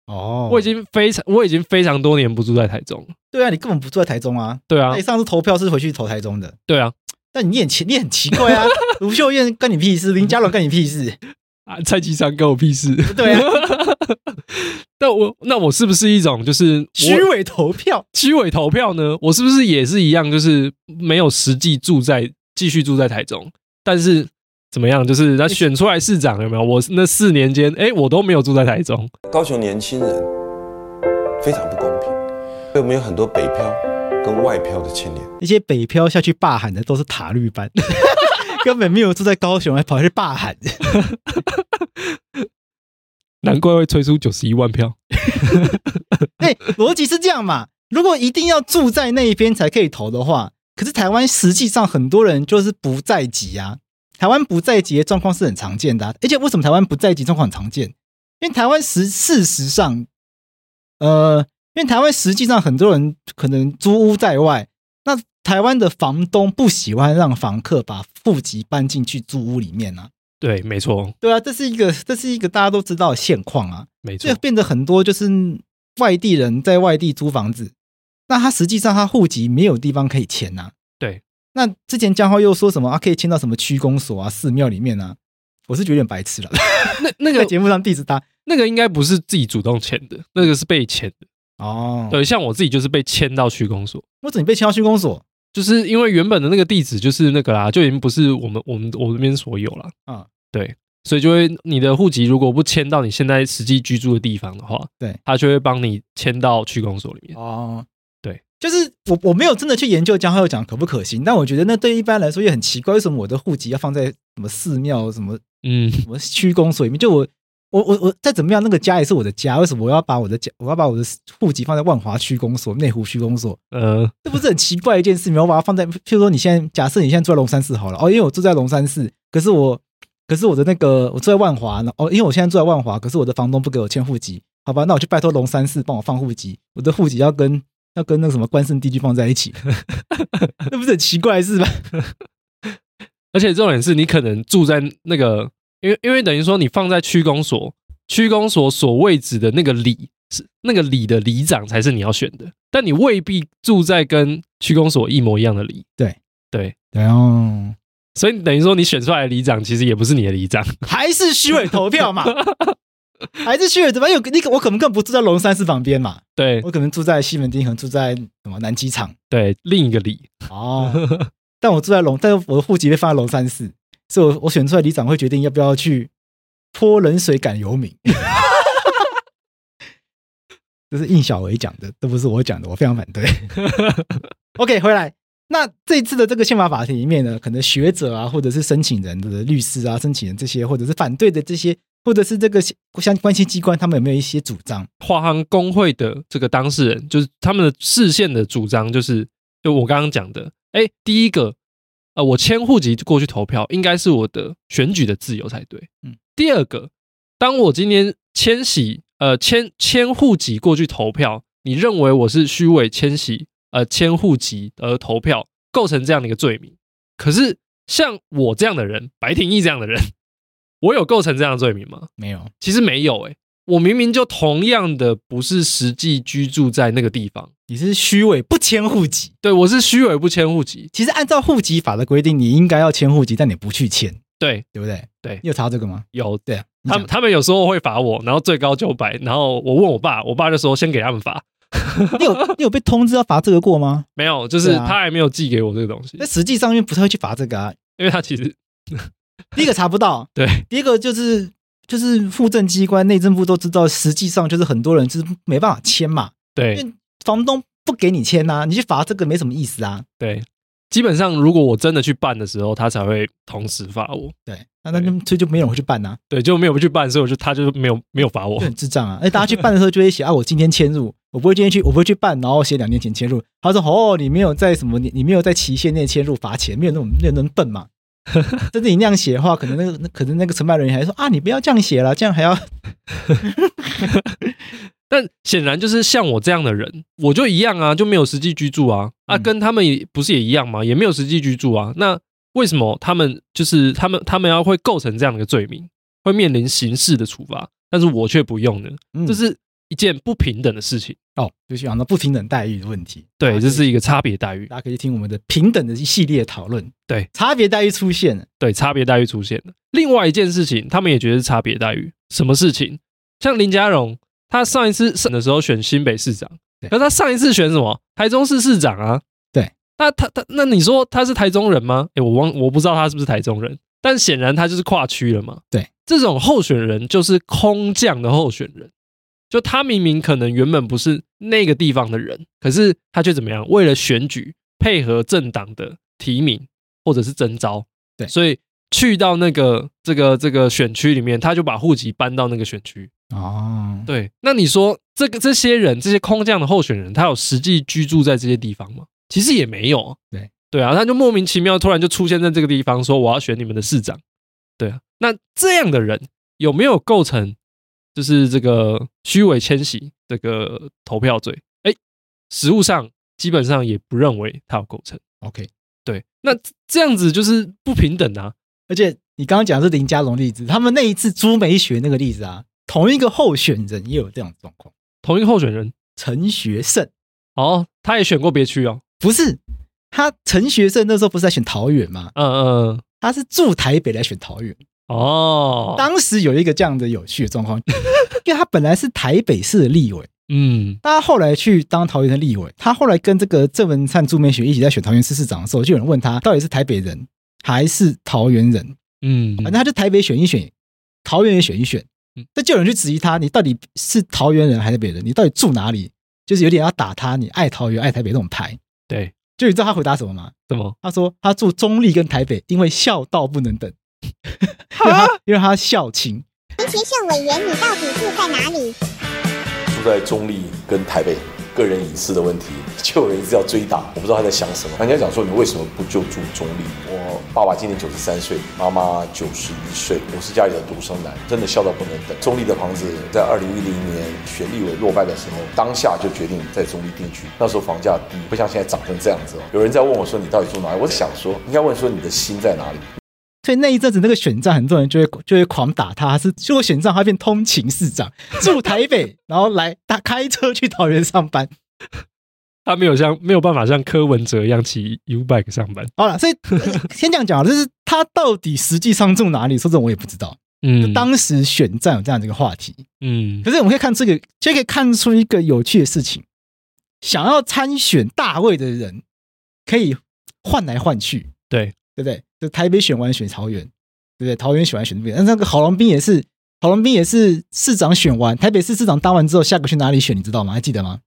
Speaker 1: 哦，
Speaker 2: 我已经非常，我已经非常多年不住在台中。
Speaker 1: 对啊，你根本不住在台中啊。
Speaker 2: 对啊，
Speaker 1: 你上次投票是回去投台中的。
Speaker 2: 对啊，
Speaker 1: 但你很奇，你很奇怪啊。*laughs* 卢秀燕干你屁事，林佳龙干你屁事
Speaker 2: 啊，蔡其昌干我屁事。
Speaker 1: 对啊，*laughs*
Speaker 2: 那我那我是不是一种就是
Speaker 1: 虚伪投票？
Speaker 2: 虚伪投票呢？我是不是也是一样，就是没有实际住在，继续住在台中，但是。怎么样？就是他选出来市长有没有？我那四年间，哎，我都没有住在台中。
Speaker 8: 高雄年轻人非常不公平，所以我们有很多北漂跟外漂的青年。
Speaker 1: 那些北漂下去罢喊的都是塔绿班，*laughs* 根本没有住在高雄，还跑去罢喊。*laughs*
Speaker 2: 难怪会吹出九十一万票。*laughs*
Speaker 1: 哎，逻辑是这样嘛？如果一定要住在那一边才可以投的话，可是台湾实际上很多人就是不在籍啊。台湾不在籍的状况是很常见的、啊，而且为什么台湾不在籍状况很常见？因为台湾实事实上，呃，因为台湾实际上很多人可能租屋在外，那台湾的房东不喜欢让房客把户籍搬进去租屋里面啊。
Speaker 2: 对，没错。
Speaker 1: 对啊，这是一个这是一个大家都知道的现况啊。
Speaker 2: 没错，
Speaker 1: 就变得很多就是外地人在外地租房子，那他实际上他户籍没有地方可以迁呐、啊。
Speaker 2: 对。
Speaker 1: 那之前江浩又说什么啊？可以迁到什么区公所啊、寺庙里面啊？我是觉得有点白痴了。
Speaker 2: 那那个 *laughs*
Speaker 1: 在节目上地址搭，
Speaker 2: 那个应该不是自己主动迁的，那个是被迁的。
Speaker 1: 哦，
Speaker 2: 对，像我自己就是被迁到区公所。
Speaker 1: 为什么你被迁到区公所？
Speaker 2: 就是因为原本的那个地址就是那个啦，就已经不是我们我们我这边所有了。
Speaker 1: 啊，
Speaker 2: 对，所以就会你的户籍如果不迁到你现在实际居住的地方的话，
Speaker 1: 对，
Speaker 2: 他就会帮你迁到区公所里面。
Speaker 1: 哦。
Speaker 2: 就是
Speaker 1: 我我没有真的去研究江浩又讲可不可行，但我觉得那对一般来说也很奇怪，为什么我的户籍要放在什么寺庙、什么嗯什么区公所里面？就我我我我再怎么样，那个家也是我的家，为什么我要把我的家我要把我的户籍放在万华区公所、内湖区公所？呃，这不是很奇怪一件事吗？我把它放在，譬如说你现在假设你现在住在龙山寺好了，哦，因为我住在龙山寺，可是我可是我的那个我住在万华呢，哦，因为我现在住在万华，可是我的房东不给我迁户籍，好吧，那我就拜托龙山寺帮我放户籍，我的户籍要跟。要跟那个什么关圣帝君放在一起，*laughs* 那不是很奇怪是吧？*laughs*
Speaker 2: 而且重点是你可能住在那个，因为因为等于说你放在区公所，区公所所位置的那个里是那个里的里长才是你要选的，但你未必住在跟区公所一模一样的里。
Speaker 1: 对
Speaker 2: 对
Speaker 1: 对哦，
Speaker 2: 所以等于说你选出来的里长其实也不是你的里长，
Speaker 1: 还是虚伪投票嘛。*laughs* 还是去了怎么有你？我可能更不住在龙山寺旁边嘛。
Speaker 2: 对，
Speaker 1: 我可能住在西门町，可能住在什么南机场。
Speaker 2: 对，另一个里
Speaker 1: 哦。但我住在龙，但是我的户籍被放在龙山寺，所以我我选出来里长会决定要不要去泼冷水赶游民。*laughs* 这是应小维讲的，这不是我讲的，我非常反对。OK，回来。那这一次的这个宪法法庭里面呢，可能学者啊，或者是申请人的律师啊，申请人这些，或者是反对的这些。或者是这个相关系机关，他们有没有一些主张？
Speaker 2: 华航工会的这个当事人，就是他们的视线的主张，就是就我刚刚讲的，哎，第一个，呃，我迁户籍过去投票，应该是我的选举的自由才对。嗯，第二个，当我今天迁徙，呃，迁迁户籍过去投票，你认为我是虚伪迁徙，呃，迁户籍而投票，构成这样的一个罪名？可是像我这样的人，白廷义这样的人。我有构成这样的罪名吗？
Speaker 1: 没有，
Speaker 2: 其实没有诶、欸。我明明就同样的不是实际居住在那个地方，
Speaker 1: 你是虚伪不迁户籍。
Speaker 2: 对，我是虚伪不迁户籍。
Speaker 1: 其实按照户籍法的规定，你应该要迁户籍，但你不去迁，
Speaker 2: 对
Speaker 1: 对不对？
Speaker 2: 对，
Speaker 1: 你有查这个吗？
Speaker 2: 有，对啊。他们他们有时候会罚我，然后最高九百，然后我问我爸，我爸就说先给他们罚。*laughs*
Speaker 1: 你有你有被通知要罚这个过吗？
Speaker 2: 没有，就是他还没有寄给我这个东西。
Speaker 1: 那实际上面不太会去罚这个啊，
Speaker 2: 因为他其实。*laughs*
Speaker 1: 第一个查不到，
Speaker 2: 对；
Speaker 1: 第一个就是就是户政机关、内政部都知道，实际上就是很多人就是没办法签嘛，
Speaker 2: 对，
Speaker 1: 因为房东不给你签呐，你去罚这个没什么意思啊，
Speaker 2: 对。基本上，如果我真的去办的时候，他才会同时罚我，
Speaker 1: 对。那那就所以就没有人会去办呐，
Speaker 2: 对，就没有去办，所以我就他就没有没有罚我，
Speaker 1: 就很智障啊！哎，大家去办的时候就会写 *laughs* 啊，我今天迁入，我不会今天去，我不会去办，然后写两年前迁入。他说哦，你没有在什么你你没有在期限内迁入，罚钱，没有那种没有那么笨嘛。*laughs* 真的你那样写的话，可能那个可能那个承办人员还说啊，你不要这样写了，这样还要。*laughs*
Speaker 2: 但显然就是像我这样的人，我就一样啊，就没有实际居住啊，啊，跟他们也不是也一样吗？也没有实际居住啊。那为什么他们就是他们他们要会构成这样的一个罪名，会面临刑事的处罚，但是我却不用呢？就是一件不平等的事情
Speaker 1: 哦，就是讲到不平等待遇的问题。
Speaker 2: 对，这是一个差别待遇。
Speaker 1: 大家可以听我们的平等的一系列讨论。
Speaker 2: 对，
Speaker 1: 差别待遇出现了。
Speaker 2: 对，差别待遇出现了。另外一件事情，他们也觉得是差别待遇。什么事情？像林佳荣，他上一次选的时候选新北市长，可是他上一次选什么？台中市市长啊。
Speaker 1: 对，
Speaker 2: 那他他那你说他是台中人吗？诶，我忘我不知道他是不是台中人，但显然他就是跨区了嘛。
Speaker 1: 对，
Speaker 2: 这种候选人就是空降的候选人。就他明明可能原本不是那个地方的人，可是他却怎么样？为了选举配合政党的提名或者是征召，
Speaker 1: 对，
Speaker 2: 所以去到那个这个这个选区里面，他就把户籍搬到那个选区。
Speaker 1: 哦，
Speaker 2: 对，那你说这个这些人这些空降的候选人，他有实际居住在这些地方吗？其实也没有。
Speaker 1: 对
Speaker 2: 对啊，他就莫名其妙突然就出现在这个地方，说我要选你们的市长。对啊，那这样的人有没有构成？就是这个虚伪迁徙这个投票罪，哎，实务上基本上也不认为它有构成。
Speaker 1: OK，
Speaker 2: 对，那这样子就是不平等啊！
Speaker 1: 而且你刚刚讲的是林佳龙例子，他们那一次朱梅雪那个例子啊，同一个候选人也有这样的状况。
Speaker 2: 同一个候选人
Speaker 1: 陈学圣，
Speaker 2: 哦，他也选过别区哦？
Speaker 1: 不是，他陈学圣那时候不是在选桃园吗？
Speaker 2: 嗯嗯，
Speaker 1: 他是住台北来选桃园。
Speaker 2: 哦，
Speaker 1: 当时有一个这样的有趣的状况，*laughs* 因为他本来是台北市的立委，
Speaker 2: 嗯，
Speaker 1: 他后来去当桃园的立委，他后来跟这个郑文灿、朱美雪一起在选桃园市市长的时候，就有人问他到底是台北人还是桃园人，
Speaker 2: 嗯，
Speaker 1: 反正他就台北选一选，桃园也选一选，那就有人去质疑他，你到底是桃园人还是台北人？你到底住哪里？就是有点要打他，你爱桃园爱台北这种牌。
Speaker 2: 对，
Speaker 1: 就你知道他回答什么吗？
Speaker 2: 什么？
Speaker 1: 他说他住中立跟台北，因为孝道不能等。*laughs* 因为他因为他孝亲。
Speaker 9: 陈学圣委员，你到底住在哪里？
Speaker 8: 住在中立跟台北，个人隐私的问题，*laughs* 就有人一直要追打，我不知道他在想什么。人家讲说，你为什么不就住中立？我爸爸今年九十三岁，妈妈九十一岁，我是家里的独生男，真的笑到不能等。中立的房子在二零一零年选立委落败的时候，当下就决定在中立定居。那时候房价低，不像现在涨成这样子哦。有人在问我说，你到底住哪里？我想说，应该问说你的心在哪里。
Speaker 1: 所以那一阵子，那个选战，很多人就会就会狂打他，是结果选战他变通勤市长，*laughs* 住台北，然后来他开车去桃园上班。
Speaker 2: 他没有像没有办法像柯文哲一样骑 U-Bike 上班。
Speaker 1: 好了，所以 *laughs* 先这样讲，就是他到底实际上住哪里？说这我也不知道。嗯，当时选战有这样的一个话题。
Speaker 2: 嗯，
Speaker 1: 可是我们可以看这个，就可以看出一个有趣的事情：想要参选大位的人，可以换来换去。
Speaker 2: 对。
Speaker 1: 对不对？就台北选完选桃园，对不对？桃园选完选那边。那那个郝龙斌也是，郝龙斌也是市长选完，台北市市长当完之后，下个去哪里选？你知道吗？还记得吗？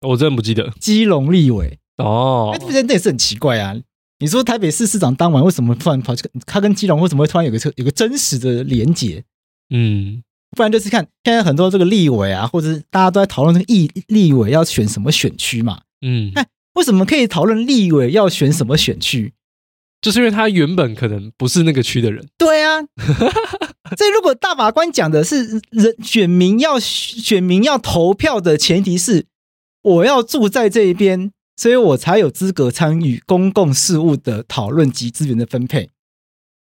Speaker 2: 我真的不记得。
Speaker 1: 基隆立委
Speaker 2: 哦，
Speaker 1: 那，这这也是很奇怪啊！你说台北市市长当完，为什么突然跑去？他跟基隆为什么会突然有个有个真实的连结？
Speaker 2: 嗯，
Speaker 1: 不然就是看现在很多这个立委啊，或者是大家都在讨论这个议立委要选什么选区嘛？
Speaker 2: 嗯，
Speaker 1: 那为什么可以讨论立委要选什么选区？
Speaker 2: 就是因为他原本可能不是那个区的人，
Speaker 1: 对啊，*laughs* 所以如果大法官讲的是人选民要选民要投票的前提是我要住在这一边，所以我才有资格参与公共事务的讨论及资源的分配。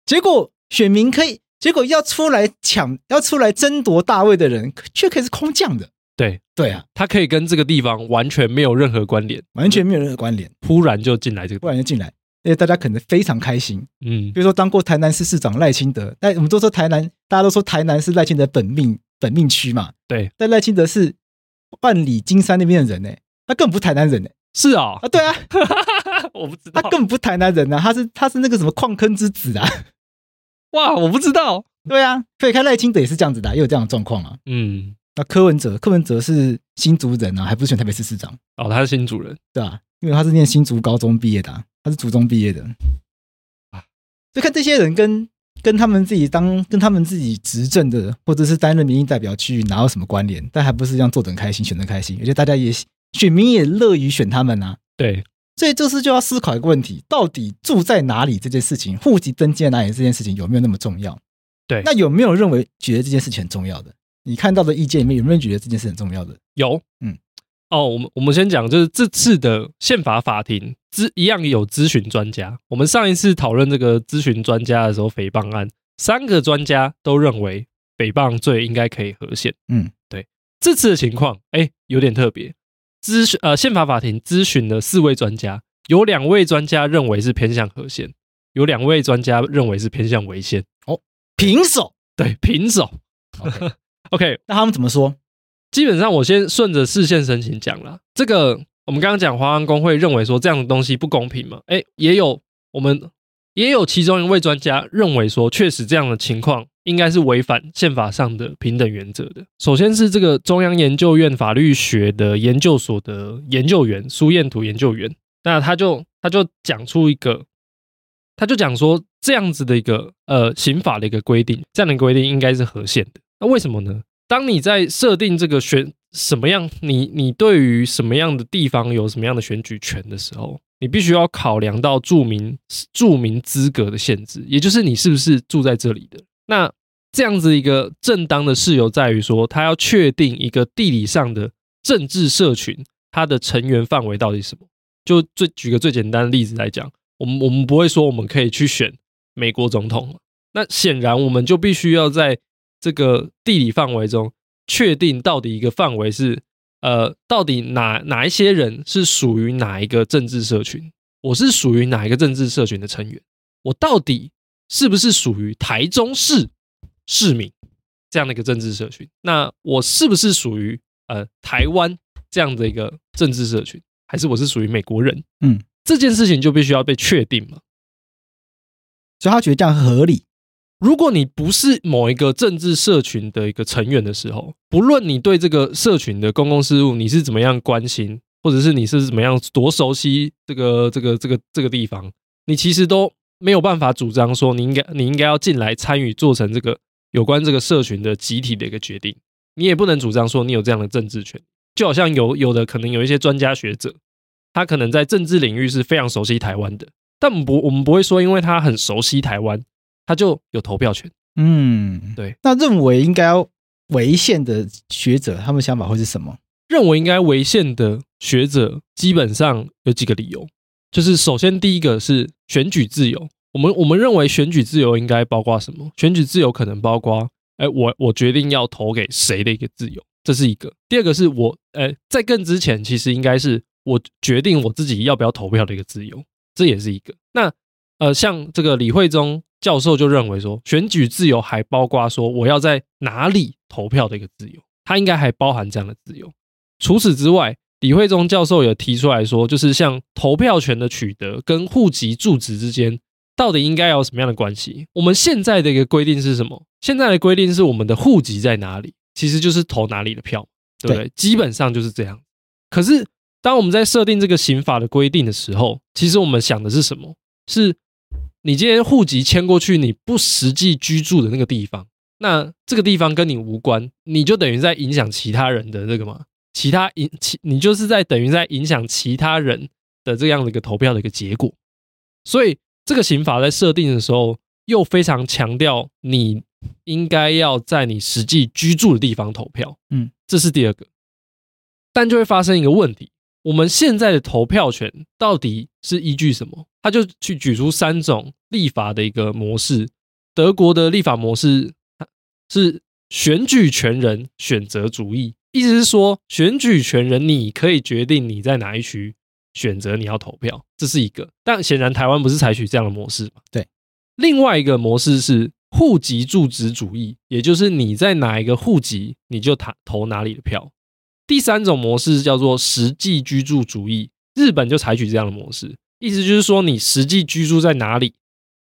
Speaker 1: 结果选民可以，结果要出来抢要出来争夺大位的人，却可以是空降的。
Speaker 2: 对。
Speaker 1: 对啊，
Speaker 2: 他可以跟这个地方完全没有任何关联，
Speaker 1: 完全没有任何关联，
Speaker 2: 突然就进来这个，
Speaker 1: 突然就进来。因为大家可能非常开心，
Speaker 2: 嗯，
Speaker 1: 比如说当过台南市市长赖清德，但我们都说台南，大家都说台南是赖清德本命本命区嘛，
Speaker 2: 对，
Speaker 1: 但赖清德是万里金山那边的人呢，他更不是台南人呢，
Speaker 2: 是啊，
Speaker 1: 啊，对啊，*laughs*
Speaker 2: 我不知道，
Speaker 1: 他更不台南人啊，他是他是那个什么矿坑之子啊，*laughs*
Speaker 2: 哇，我不知道，
Speaker 1: 对啊，可以看赖清德也是这样子的，也有这样的状况啊，
Speaker 2: 嗯，
Speaker 1: 那柯文哲，柯文哲是新竹人啊，还不是选台北市市长，
Speaker 2: 哦，他是新竹人，
Speaker 1: 对啊，因为他是念新竹高中毕业的，啊，他是初中毕业的。就看这些人跟跟他们自己当跟他们自己执政的，或者是担任民意代表区域哪有什么关联？但还不是这样做得很开心，选得开心，而且大家也选民也乐于选他们啊。
Speaker 2: 对，
Speaker 1: 所以这次就要思考一个问题：到底住在哪里这件事情，户籍登记在哪里这件事情有没有那么重要？
Speaker 2: 对，
Speaker 1: 那有没有认为觉得这件事情很重要的？你看到的意见里面有没有觉得这件事很重要的？
Speaker 2: 有，
Speaker 1: 嗯，
Speaker 2: 哦，我们我们先讲，就是这次的宪法法庭咨一样有咨询专家。我们上一次讨论这个咨询专家的时候，诽谤案，三个专家都认为诽谤罪应该可以合宪。
Speaker 1: 嗯，
Speaker 2: 对，这次的情况，哎，有点特别。咨询呃，宪法法庭咨询了四位专家，有两位专家认为是偏向合宪，有两位专家认为是偏向违宪。
Speaker 1: 哦，平手，
Speaker 2: 对，平手。
Speaker 1: OK，, *laughs*
Speaker 2: okay
Speaker 1: 那他们怎么说？
Speaker 2: 基本上，我先顺着视线申请讲了。这个我们刚刚讲，华安工会认为说这样的东西不公平嘛？哎，也有我们也有其中一位专家认为说，确实这样的情况应该是违反宪法上的平等原则的。首先是这个中央研究院法律学的研究所的研究员苏彦图研究员，那他就他就讲出一个，他就讲说这样子的一个呃刑法的一个规定，这样的规定应该是合宪的。那为什么呢？当你在设定这个选什么样，你你对于什么样的地方有什么样的选举权的时候，你必须要考量到住民住民资格的限制，也就是你是不是住在这里的。那这样子一个正当的事由在于说，他要确定一个地理上的政治社群，它的成员范围到底什么。就最举个最简单的例子来讲，我们我们不会说我们可以去选美国总统，那显然我们就必须要在这个地理范围中确定到底一个范围是呃，到底哪哪一些人是属于哪一个政治社群？我是属于哪一个政治社群的成员？我到底是不是属于台中市市民这样的一个政治社群？那我是不是属于呃台湾这样的一个政治社群？还是我是属于美国人？
Speaker 1: 嗯，
Speaker 2: 这件事情就必须要被确定嘛。
Speaker 1: 所以他觉得这样合理。
Speaker 2: 如果你不是某一个政治社群的一个成员的时候，不论你对这个社群的公共事务你是怎么样关心，或者是你是怎么样多熟悉这个这个这个这个地方，你其实都没有办法主张说你应该你应该要进来参与做成这个有关这个社群的集体的一个决定，你也不能主张说你有这样的政治权。就好像有有的可能有一些专家学者，他可能在政治领域是非常熟悉台湾的，但我们不我们不会说因为他很熟悉台湾。他就有投票权。
Speaker 1: 嗯，
Speaker 2: 对。
Speaker 1: 那认为应该要违宪的学者，他们想法会是什么？
Speaker 2: 认为应该违宪的学者，基本上有几个理由。就是首先第一个是选举自由。我们我们认为选举自由应该包括什么？选举自由可能包括，哎，我我决定要投给谁的一个自由，这是一个。第二个是我，哎，在更之前，其实应该是我决定我自己要不要投票的一个自由，这也是一个。那呃，像这个李慧忠。教授就认为说，选举自由还包括说我要在哪里投票的一个自由，它应该还包含这样的自由。除此之外，李慧忠教授也提出来说，就是像投票权的取得跟户籍住址之间，到底应该要有什么样的关系？我们现在的一个规定是什么？现在的规定是我们的户籍在哪里，其实就是投哪里的票，对不对？对。基本上就是这样。可是当我们在设定这个刑法的规定的时候，其实我们想的是什么？是。你今天户籍迁过去，你不实际居住的那个地方，那这个地方跟你无关，你就等于在影响其他人的这个嘛？其他影其你就是在等于在影响其他人的这样的一个投票的一个结果。所以这个刑法在设定的时候，又非常强调你应该要在你实际居住的地方投票。
Speaker 1: 嗯，
Speaker 2: 这是第二个，但就会发生一个问题。我们现在的投票权到底是依据什么？他就去举出三种立法的一个模式。德国的立法模式是选举权人选择主义，意思是说，选举权人你可以决定你在哪一区选择你要投票，这是一个。但显然台湾不是采取这样的模式嘛？
Speaker 1: 对。
Speaker 2: 另外一个模式是户籍住址主义，也就是你在哪一个户籍，你就投投哪里的票。第三种模式叫做实际居住主义，日本就采取这样的模式，意思就是说，你实际居住在哪里，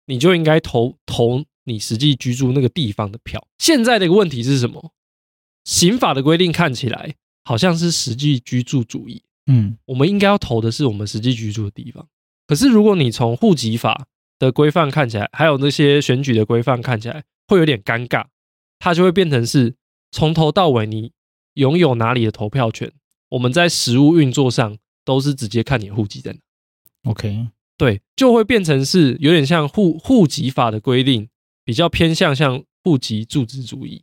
Speaker 2: 你就应该投投你实际居住那个地方的票。现在的一个问题是什么？刑法的规定看起来好像是实际居住主义，
Speaker 1: 嗯，
Speaker 2: 我们应该要投的是我们实际居住的地方。可是如果你从户籍法的规范看起来，还有那些选举的规范看起来，会有点尴尬，它就会变成是从头到尾你。拥有哪里的投票权？我们在实务运作上都是直接看你户籍在哪。
Speaker 1: OK，
Speaker 2: 对，就会变成是有点像户户籍法的规定，比较偏向像户籍住址主义。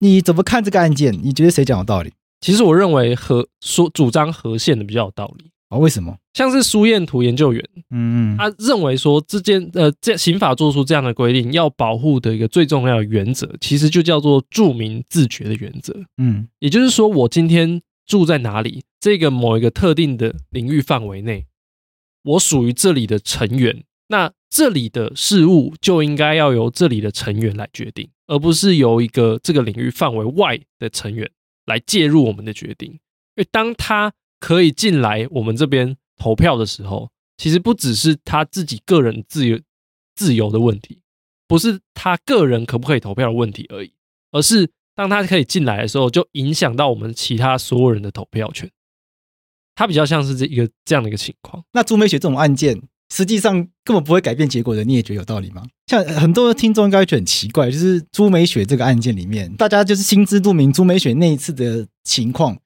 Speaker 1: 你怎么看这个案件？你觉得谁讲有道理？
Speaker 2: 其实我认为和说主张和宪的比较有道理
Speaker 1: 啊、哦？为什么？
Speaker 2: 像是苏彦图研究员，
Speaker 1: 嗯，
Speaker 2: 他认为说这件呃，这刑法做出这样的规定，要保护的一个最重要的原则，其实就叫做住民自觉的原则。
Speaker 1: 嗯，
Speaker 2: 也就是说，我今天住在哪里，这个某一个特定的领域范围内，我属于这里的成员，那这里的事务就应该要由这里的成员来决定，而不是由一个这个领域范围外的成员。来介入我们的决定，因为当他可以进来我们这边投票的时候，其实不只是他自己个人自由自由的问题，不是他个人可不可以投票的问题而已，而是当他可以进来的时候，就影响到我们其他所有人的投票权。他比较像是这一个这样的一个情况。
Speaker 1: 那朱美雪这种案件，实际上根本不会改变结果的，你也觉得有道理吗？像很多听众应该会觉得很奇怪，就是朱美雪这个案件里面，大家就是心知肚明，朱美雪那一次的情况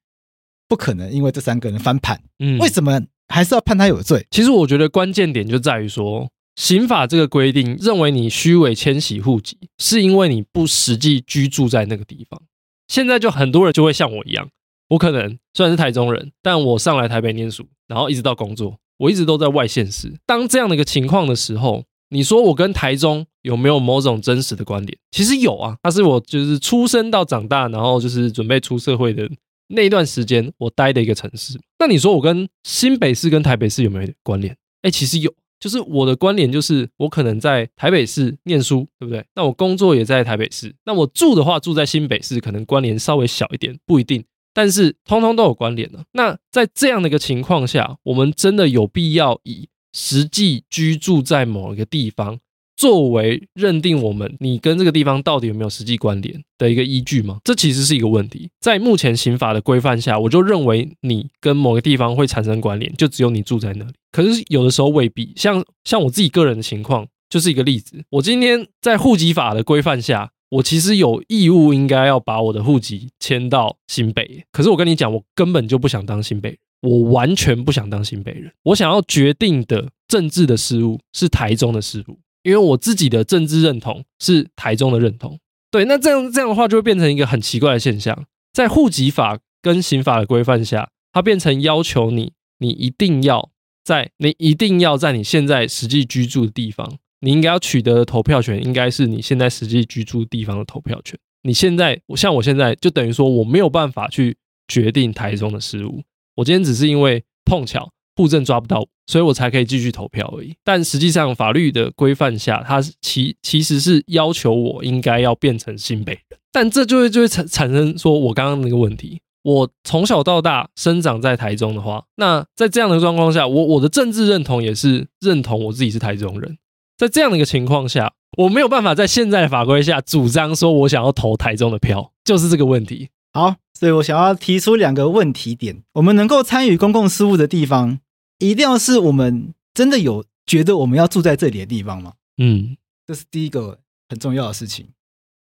Speaker 1: 不可能因为这三个人翻盘，嗯，为什么还是要判他有罪？
Speaker 2: 其实我觉得关键点就在于说，刑法这个规定认为你虚伪迁徙户籍，是因为你不实际居住在那个地方。现在就很多人就会像我一样，我可能虽然是台中人，但我上来台北念书，然后一直到工作，我一直都在外县市。当这样的一个情况的时候，你说我跟台中有没有某种真实的关联？其实有啊，它是我就是出生到长大，然后就是准备出社会的那一段时间我待的一个城市。那你说我跟新北市跟台北市有没有关联？哎，其实有，就是我的关联就是我可能在台北市念书，对不对？那我工作也在台北市，那我住的话住在新北市，可能关联稍微小一点，不一定，但是通通都有关联的。那在这样的一个情况下，我们真的有必要以实际居住在某一个地方，作为认定我们你跟这个地方到底有没有实际关联的一个依据吗？这其实是一个问题。在目前刑法的规范下，我就认为你跟某个地方会产生关联，就只有你住在那里。可是有的时候未必。像像我自己个人的情况，就是一个例子。我今天在户籍法的规范下，我其实有义务应该要把我的户籍迁到新北。可是我跟你讲，我根本就不想当新北人。我完全不想当新北人，我想要决定的政治的事物是台中的事务，因为我自己的政治认同是台中的认同。对，那这样这样的话就会变成一个很奇怪的现象，在户籍法跟刑法的规范下，它变成要求你，你一定要在你一定要在你现在实际居住的地方，你应该要取得的投票权应该是你现在实际居住地方的投票权。你现在，像我现在就等于说我没有办法去决定台中的事务。我今天只是因为碰巧户政抓不到，所以我才可以继续投票而已。但实际上，法律的规范下，它其其实是要求我应该要变成新北人。但这就会就会产产生说我刚刚那个问题：我从小到大生长在台中的话，那在这样的状况下，我我的政治认同也是认同我自己是台中人。在这样的一个情况下，我没有办法在现在的法规下主张说我想要投台中的票，就是这个问题。
Speaker 1: 好，所以我想要提出两个问题点：我们能够参与公共事务的地方，一定要是我们真的有觉得我们要住在这里的地方吗？
Speaker 2: 嗯，
Speaker 1: 这是第一个很重要的事情。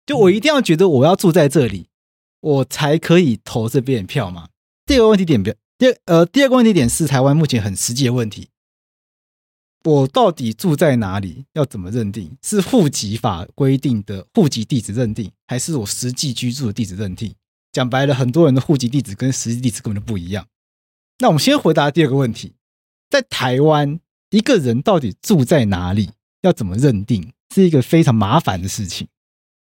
Speaker 1: 就我一定要觉得我要住在这里，我才可以投这边的票吗？第二个问题点，第二呃，第二个问题点是台湾目前很实际的问题：我到底住在哪里？要怎么认定？是户籍法规定的户籍地址认定，还是我实际居住的地址认定？讲白了，很多人的户籍地址跟实际地址根本就不一样。那我们先回答第二个问题：在台湾，一个人到底住在哪里，要怎么认定，是一个非常麻烦的事情。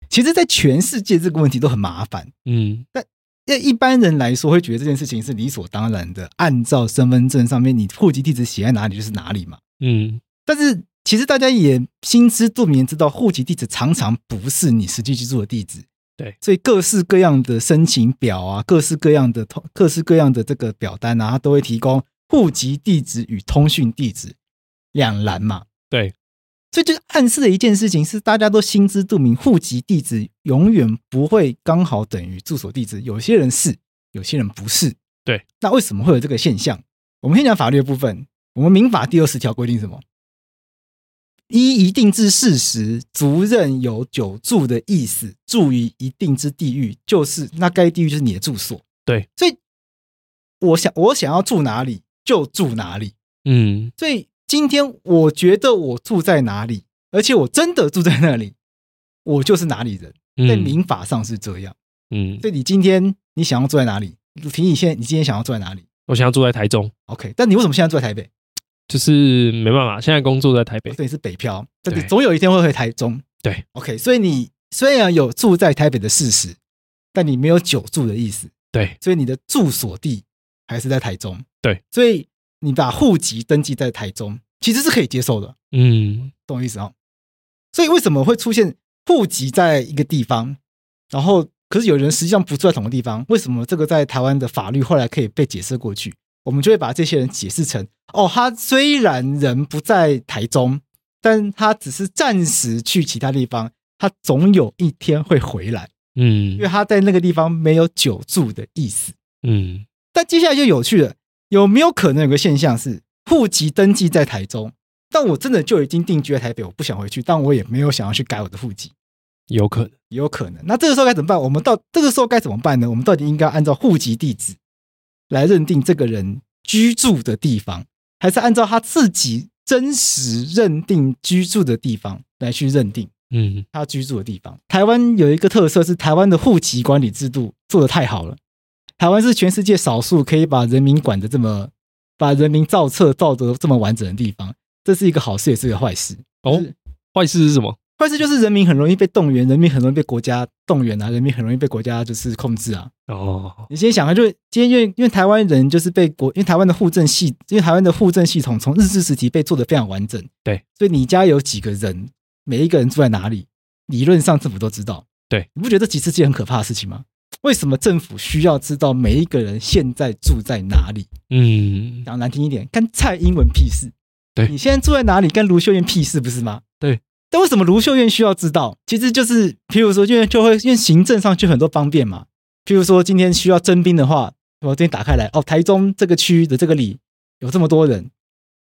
Speaker 1: 其实，在全世界这个问题都很麻烦。
Speaker 2: 嗯，
Speaker 1: 但对一般人来说，会觉得这件事情是理所当然的，按照身份证上面你户籍地址写在哪里就是哪里嘛。
Speaker 2: 嗯，
Speaker 1: 但是其实大家也心知肚明，知道户籍地址常常不是你实际居住的地址。
Speaker 2: 对，
Speaker 1: 所以各式各样的申请表啊，各式各样的通，*laughs* 各式各样的这个表单啊，它都会提供户籍地址与通讯地址两栏嘛。
Speaker 2: 对，
Speaker 1: 所以就暗示的一件事情是，大家都心知肚明，户籍地址永远不会刚好等于住所地址。有些人是，有些人不是。
Speaker 2: 对，
Speaker 1: 那为什么会有这个现象？我们先讲法律的部分。我们民法第二十条规定什么？依一定之事实，足任有久住的意思，住于一定之地域，就是那该地域就是你的住所。
Speaker 2: 对，
Speaker 1: 所以我想我想要住哪里就住哪里。
Speaker 2: 嗯，
Speaker 1: 所以今天我觉得我住在哪里，而且我真的住在那里，我就是哪里人。在民法上是这样。
Speaker 2: 嗯，
Speaker 1: 所以你今天你想要住在哪里？提你现在你今天想要住在哪里
Speaker 2: 我想要住在台中。
Speaker 1: ？OK，但你为什么现在住在台北？
Speaker 2: 就是没办法，现在工作在台北。
Speaker 1: 所以是北漂，但
Speaker 2: 对
Speaker 1: 你总有一天会回台中。
Speaker 2: 对
Speaker 1: ，OK，所以你虽然有住在台北的事实，但你没有久住的意思。
Speaker 2: 对，
Speaker 1: 所以你的住所地还是在台中。
Speaker 2: 对，
Speaker 1: 所以你把户籍登记在台中，其实是可以接受的，
Speaker 2: 嗯，
Speaker 1: 懂我意思哦？所以为什么会出现户籍在一个地方，然后可是有人实际上不住在同个地方？为什么这个在台湾的法律后来可以被解释过去？我们就会把这些人解释成：哦，他虽然人不在台中，但他只是暂时去其他地方，他总有一天会回来。
Speaker 2: 嗯
Speaker 1: 因为他在那个地方没有久住的意思。
Speaker 2: 嗯，
Speaker 1: 但接下来就有趣了，有没有可能有个现象是户籍登记在台中，但我真的就已经定居在台北，我不想回去，但我也没有想要去改我的户籍，
Speaker 2: 有可能。
Speaker 1: 有可能。那这个时候该怎么办？我们到这个时候该怎么办呢？我们到底应该按照户籍地址来认定这个人居住的地方，还是按照他自己真实认定居住的地方来去认定？
Speaker 2: 嗯
Speaker 1: 他居住的地方。台湾有一个特色是台湾的户籍管理制度做得太好了。台湾是全世界少数可以把人民管得这么、把人民造册造得这么完整的地方。这是一个好事，也是一个坏事。
Speaker 2: 哦，坏事是什么？
Speaker 1: 坏事就是人民很容易被动员，人民很容易被国家动员啊，人民很容易被国家就是控制啊。
Speaker 2: 哦，
Speaker 1: 你先想啊，就是今天因为因为台湾人就是被国，因为台湾的户政系，因为台湾的户政系统从日治时期被做的非常完整，
Speaker 2: 对，
Speaker 1: 所以你家有几个人，每一个人住在哪里，理论上政府都知道。
Speaker 2: 对，
Speaker 1: 你不觉得这其实是件很可怕的事情吗？为什么政府需要知道每一个人现在住在哪里？
Speaker 2: 嗯，
Speaker 1: 讲难听一点，干蔡英文屁事。
Speaker 2: 对
Speaker 1: 你现在住在哪里，跟卢秀燕屁事不是吗？
Speaker 2: 对。
Speaker 1: 但为什么卢秀燕需要知道？其实就是，譬如说，因为就会因为行政上就很多方便嘛。譬如说，今天需要征兵的话，我今天打开来，哦，台中这个区的这个里有这么多人，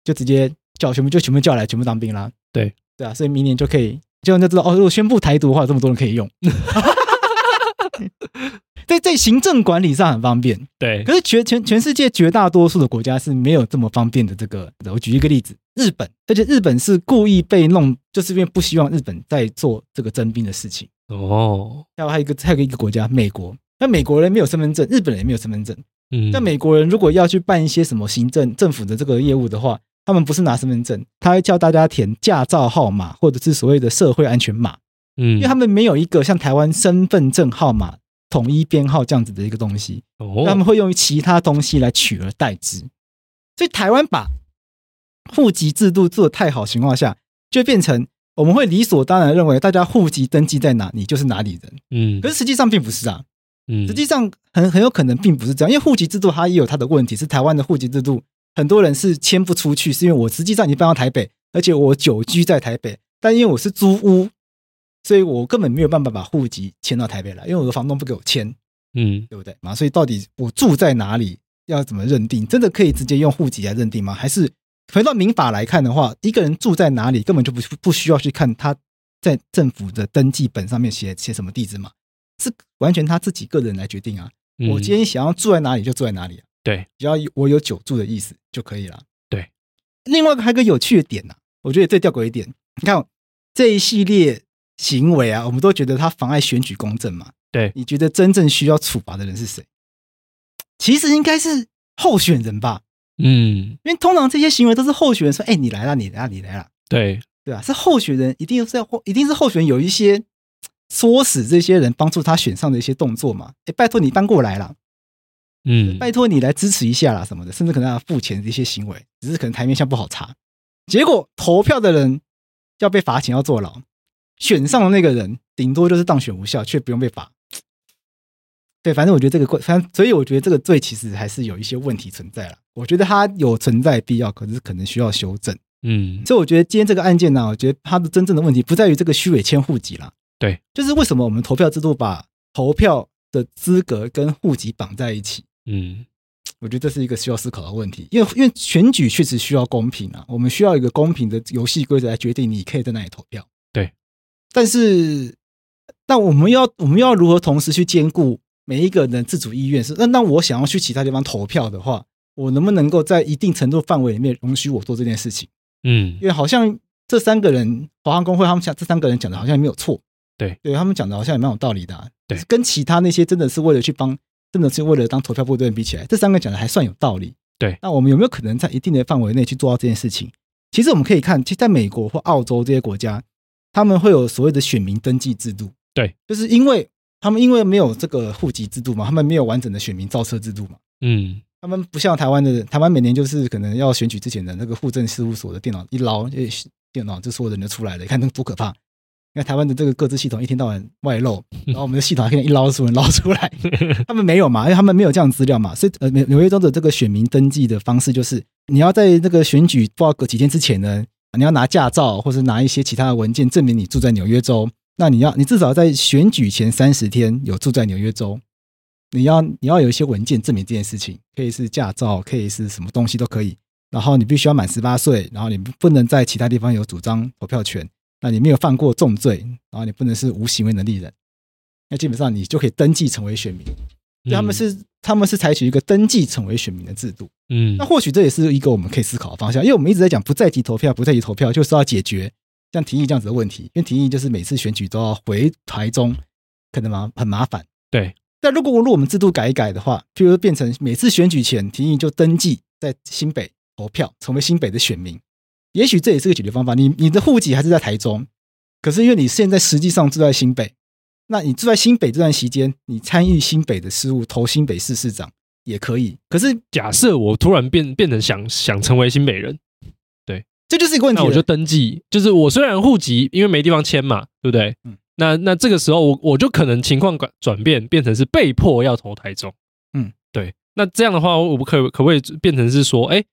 Speaker 1: 就直接叫全部就全部叫来，全部当兵啦。
Speaker 2: 对
Speaker 1: 对啊，所以明年就可以，就就知道哦，如果宣布台独的话，有这么多人可以用。*laughs* 在在行政管理上很方便，
Speaker 2: 对。
Speaker 1: 可是全全全世界绝大多数的国家是没有这么方便的。这个，我举一个例子，日本，而且日本是故意被弄，就是因为不希望日本在做这个征兵的事情。
Speaker 2: 哦，
Speaker 1: 还有还有一个还有一个国家，美国，那美国人没有身份证，日本人也没有身份证。
Speaker 2: 嗯，
Speaker 1: 那美国人如果要去办一些什么行政政府的这个业务的话，他们不是拿身份证，他会叫大家填驾照号码或者是所谓的社会安全码，
Speaker 2: 嗯，
Speaker 1: 因为他们没有一个像台湾身份证号码。统一编号这样子的一个东西，
Speaker 2: 哦，
Speaker 1: 他们会用其他东西来取而代之，所以台湾把户籍制度做的太好情况下，就变成我们会理所当然认为大家户籍登记在哪，你就是哪里人。
Speaker 2: 嗯，
Speaker 1: 可是实际上并不是啊，
Speaker 2: 嗯，
Speaker 1: 实际上很很有可能并不是这样，因为户籍制度它也有它的问题，是台湾的户籍制度，很多人是迁不出去，是因为我实际上已经搬到台北，而且我久居在台北，但因为我是租屋。所以我根本没有办法把户籍迁到台北来，因为我的房东不给我迁，
Speaker 2: 嗯，
Speaker 1: 对不对嘛？所以到底我住在哪里，要怎么认定？真的可以直接用户籍来认定吗？还是回到民法来看的话，一个人住在哪里根本就不不需要去看他在政府的登记本上面写写什么地址嘛？是完全他自己个人来决定啊。
Speaker 2: 嗯、
Speaker 1: 我今天想要住在哪里就住在哪里啊，
Speaker 2: 对，
Speaker 1: 只要我有久住的意思就可以了。
Speaker 2: 对，
Speaker 1: 另外还有一个有趣的点呐、啊，我觉得最吊诡一点，你看这一系列。行为啊，我们都觉得他妨碍选举公正嘛。
Speaker 2: 对，
Speaker 1: 你觉得真正需要处罚的人是谁？其实应该是候选人吧。
Speaker 2: 嗯，
Speaker 1: 因为通常这些行为都是候选人说：“哎，你来了，你来了，你来了。”
Speaker 2: 对，
Speaker 1: 对啊，是候选人一定是要，一定是候选人有一些 *tsk* 唆使这些人帮助他选上的一些动作嘛。哎，拜托你搬过来了，
Speaker 2: 嗯，
Speaker 1: 拜托你来支持一下啦什么的，甚至可能要付钱的一些行为，只是可能台面下不好查。结果投票的人要被罚钱，要坐牢。选上的那个人，顶多就是当选无效，却不用被罚。对，反正我觉得这个，反正所以我觉得这个罪其实还是有一些问题存在了。我觉得它有存在必要，可是可能需要修正。
Speaker 2: 嗯，
Speaker 1: 所以我觉得今天这个案件呢，我觉得它的真正的问题不在于这个虚伪迁户籍啦。
Speaker 2: 对，
Speaker 1: 就是为什么我们投票制度把投票的资格跟户籍绑在一起？
Speaker 2: 嗯，
Speaker 1: 我觉得这是一个需要思考的问题，因为因为选举确实需要公平啊，我们需要一个公平的游戏规则来决定你可以在哪里投票。但是，但我们要我们要如何同时去兼顾每一个人的自主意愿？是那那我想要去其他地方投票的话，我能不能够在一定程度范围里面容许我做这件事情？
Speaker 2: 嗯，因
Speaker 1: 为好像这三个人华航工会他们讲这三个人讲的好像也没有错，
Speaker 2: 对，
Speaker 1: 对他们讲的好像也蛮有道理的、啊。
Speaker 2: 对，
Speaker 1: 跟其他那些真的是为了去帮，真的是为了当投票部队比起来，这三个讲的还算有道理。
Speaker 2: 对，
Speaker 1: 那我们有没有可能在一定的范围内去做到这件事情？其实我们可以看，其实在美国或澳洲这些国家，他们会有所谓的选民登记制度。
Speaker 2: 对，
Speaker 1: 就是因为他们因为没有这个户籍制度嘛，他们没有完整的选民造册制度嘛。
Speaker 2: 嗯，
Speaker 1: 他们不像台湾的，台湾每年就是可能要选举之前的那个户政事务所的电脑一捞，电脑就所有人就出来了，你看那多可怕！因为台湾的这个各自系统一天到晚外漏，然后我们的系统还可以一捞出人捞出来，*laughs* 他们没有嘛，因为他们没有这样资料嘛，所以呃纽纽约州的这个选民登记的方式就是，你要在那个选举不知道隔几天之前呢，你要拿驾照或是拿一些其他的文件证明你住在纽约州，那你要你至少在选举前三十天有住在纽约州，你要你要有一些文件证明这件事情，可以是驾照，可以是什么东西都可以，然后你必须要满十八岁，然后你不能在其他地方有主张投票权。那你没有犯过重罪，然后你不能是无行为能力人，那基本上你就可以登记成为选民。他们是他们是采取一个登记成为选民的制度。
Speaker 2: 嗯，
Speaker 1: 那或许这也是一个我们可以思考的方向，因为我们一直在讲不在籍投票，不在籍投票就是要解决像提议这样子的问题。因为提议就是每次选举都要回台中，可能麻很麻烦。
Speaker 2: 对。
Speaker 1: 但如果如果我们制度改一改的话，譬如变成每次选举前提议就登记在新北投票，成为新北的选民。也许这也是个解决方法。你你的户籍还是在台中，可是因为你现在实际上住在新北，那你住在新北这段期间，你参与新北的事务，投新北市市长也可以。可是
Speaker 2: 假设我突然变变成想想成为新北人，对，
Speaker 1: 这就是一个问题。
Speaker 2: 那我就登记，就是我虽然户籍因为没地方迁嘛，对不对？嗯。那那这个时候我我就可能情况转转变，变成是被迫要投台中。
Speaker 1: 嗯，
Speaker 2: 对。那这样的话，我不可可不可以变成是说，哎？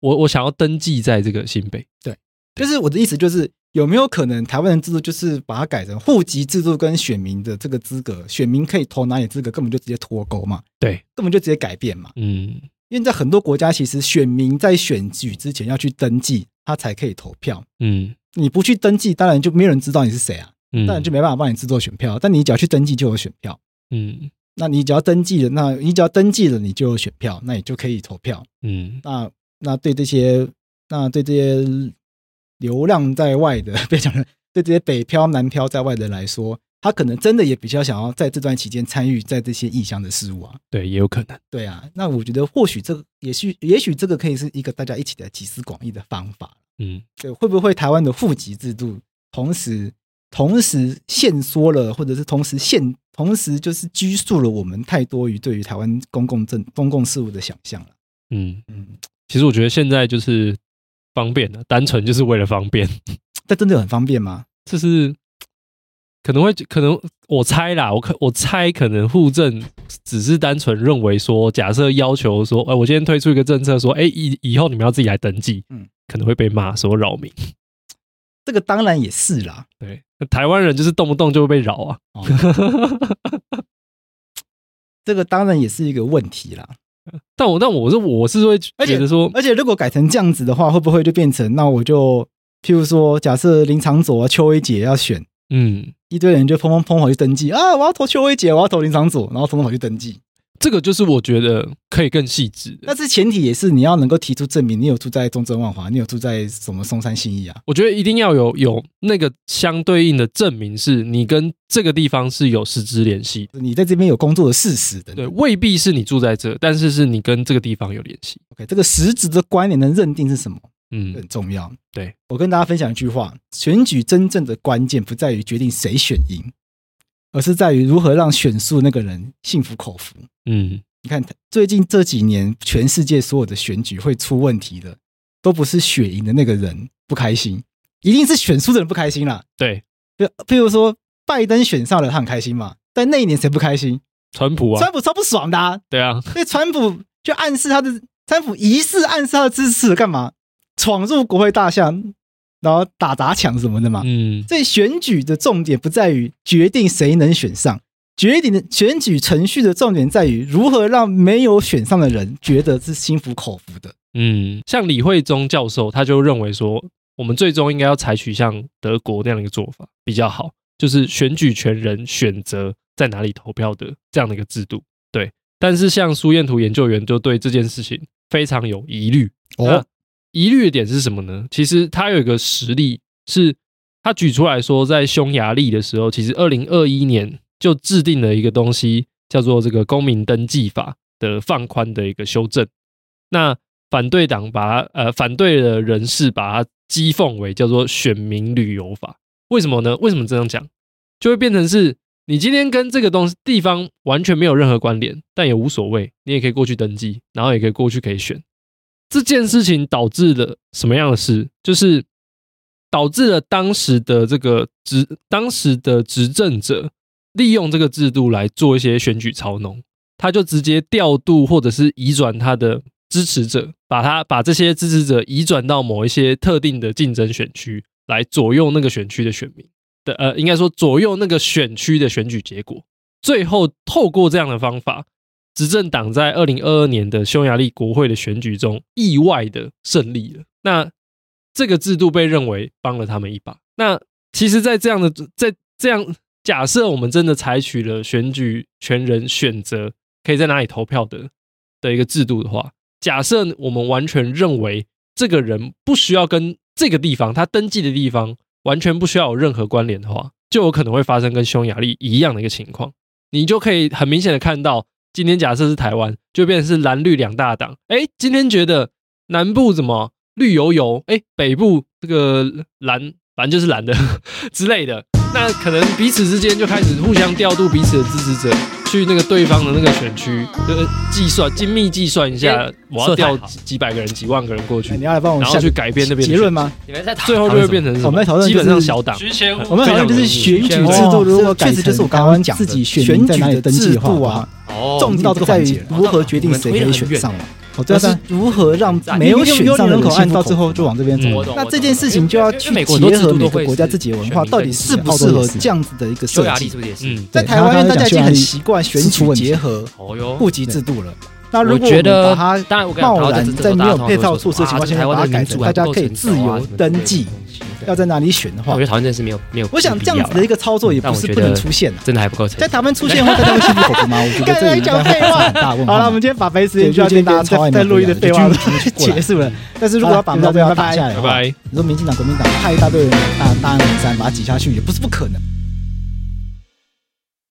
Speaker 2: 我我想要登记在这个新北，
Speaker 1: 对，就是我的意思，就是有没有可能台湾的制度就是把它改成户籍制度跟选民的这个资格，选民可以投哪里资格，根本就直接脱钩嘛？
Speaker 2: 对，
Speaker 1: 根本就直接改变嘛？
Speaker 2: 嗯，
Speaker 1: 因为在很多国家，其实选民在选举之前要去登记，他才可以投票。
Speaker 2: 嗯，
Speaker 1: 你不去登记，当然就没有人知道你是谁啊，
Speaker 2: 嗯，
Speaker 1: 当然就没办法帮你制作选票。但你只要去登记，就有选票。
Speaker 2: 嗯，
Speaker 1: 那你只要登记了，那你只要登记了，你就有选票，那你就可以投票。
Speaker 2: 嗯，
Speaker 1: 那。那对这些，那对这些流浪在外的，*laughs* 别讲了，对这些北漂、南漂在外的人来说，他可能真的也比较想要在这段期间参与在这些异乡的事物啊。
Speaker 2: 对，也有可能。
Speaker 1: 对啊，那我觉得或许这个也许也许这个可以是一个大家一起的集思广益的方法。
Speaker 2: 嗯，
Speaker 1: 对，会不会台湾的户籍制度同时同时限缩了，或者是同时限同时就是拘束了我们太多于对于台湾公共政公共事务的想象了？
Speaker 2: 嗯嗯。其实我觉得现在就是方便的，单纯就是为了方便。*laughs*
Speaker 1: 但真的很方便吗？
Speaker 2: 就是可能会可能我猜啦，我可我猜可能户政只是单纯认为说，假设要求说，哎，我今天推出一个政策说，哎，以以后你们要自己来登记，嗯，可能会被骂说扰民。
Speaker 1: 这个当然也是啦，
Speaker 2: 对，台湾人就是动不动就会被扰啊。哦、*laughs*
Speaker 1: 这个当然也是一个问题啦。*laughs*
Speaker 2: 但我但我是我是会觉得说，
Speaker 1: 而且如果改成这样子的话，会不会就变成那我就譬如说，假设林长佐啊、邱威杰要选，
Speaker 2: 嗯，
Speaker 1: 一堆人就砰砰砰跑去登记啊，我要投邱威杰，我要投林长佐，然后砰砰跑去登记。
Speaker 2: 这个就是我觉得可以更细致，
Speaker 1: 但是前提也是你要能够提出证明，你有住在中正万华，你有住在什么松山新义啊？
Speaker 2: 我觉得一定要有有那个相对应的证明，是你跟这个地方是有实质联系，
Speaker 1: 你在这边有工作的事实的。
Speaker 2: 对，未必是你住在这，但是是你跟这个地方有联系。
Speaker 1: OK，这个实质的关联的认定是什么？
Speaker 2: 嗯，
Speaker 1: 很重要。
Speaker 2: 对，
Speaker 1: 我跟大家分享一句话：选举真正的关键不在于决定谁选赢，而是在于如何让选输那个人心服口服。
Speaker 2: 嗯。
Speaker 1: 你看，最近这几年，全世界所有的选举会出问题的，都不是选赢的那个人不开心，一定是选输的人不开心啦。
Speaker 2: 对，
Speaker 1: 譬譬如说，拜登选上了，他很开心嘛。但那一年谁不开心？
Speaker 2: 川普啊，
Speaker 1: 川普超不爽的啊。
Speaker 2: 对啊，
Speaker 1: 所以川普就暗示他的，川普疑似暗示他的支持干嘛？闯入国会大厦，然后打砸抢什么的嘛。
Speaker 2: 嗯，
Speaker 1: 所以选举的重点不在于决定谁能选上。决定的选举程序的重点在于如何让没有选上的人觉得是心服口服的。
Speaker 2: 嗯，像李慧忠教授他就认为说，我们最终应该要采取像德国那样的一个做法比较好，就是选举权人选择在哪里投票的这样的一个制度。对，但是像苏彦图研究员就对这件事情非常有疑虑。
Speaker 1: 哦，
Speaker 2: 疑虑的点是什么呢？其实他有一个实例是，他举出来说，在匈牙利的时候，其实二零二一年。就制定了一个东西，叫做这个公民登记法的放宽的一个修正。那反对党把呃反对的人士把它讥讽为叫做选民旅游法。为什么呢？为什么这样讲？就会变成是你今天跟这个东西地方完全没有任何关联，但也无所谓，你也可以过去登记，然后也可以过去可以选。这件事情导致了什么样的事？就是导致了当时的这个执当时的执政者利用这个制度来做一些选举操弄，他就直接调度或者是移转他的支持者，把他把这些支持者移转到某一些特定的竞争选区，来左右那个选区的选民的呃，应该说左右那个选区的选举结果。最后透过这样的方法。执政党在二零二二年的匈牙利国会的选举中意外的胜利了。那这个制度被认为帮了他们一把。那其实，在这样的在这样假设，我们真的采取了选举权人选择可以在哪里投票的的一个制度的话，假设我们完全认为这个人不需要跟这个地方他登记的地方完全不需要有任何关联的话，就有可能会发生跟匈牙利一样的一个情况。你就可以很明显的看到。今天假设是台湾，就变成是蓝绿两大党。哎，今天觉得南部怎么绿油油？哎，北部这个蓝反正就是蓝的 *laughs* 之类的。那可能彼此之间就开始互相调度彼此的支持者，去那个对方的那个选区，就是计算精密计算一下，我要调几百个人、几万个人过去，
Speaker 1: 你要来帮我，
Speaker 2: 然后去改变那边
Speaker 1: 结论吗？
Speaker 2: 最后就会变成什么？
Speaker 1: 我们在讨论
Speaker 2: 基本上小党。
Speaker 1: 我们讨论就是选举制度，如果确实就是我刚刚讲自己选在哪里登记的话。重点在于如何决定谁可以选上嘛？哦，这是如何让没有选上的人口按到最后就往这边走？那这件事情就要去结合每个国家自己的文化，到底适不适合这样子的一个设计？嗯，在台湾，因为大家已经很习惯选举结合户籍制度了。那如果把它贸然在没有配套措施的情况下把它改成大家可以自由登记，要在哪里选的话，
Speaker 7: 我觉得台湾真是没有没有。
Speaker 1: 我想这样子的一个操作也不是不能出现，
Speaker 7: 真的还不够。
Speaker 1: 在台湾出现会跟他们心服口服吗？我觉得 *laughs* 这应该是很大问题。好了，我们今天把白时间就要跟大家在在录音的废话 *laughs* 结束了。*laughs* 但是如果要把目标打下来的话，你说民进党、国民党派一大堆人大大安文山把它挤下去，也不是不可能。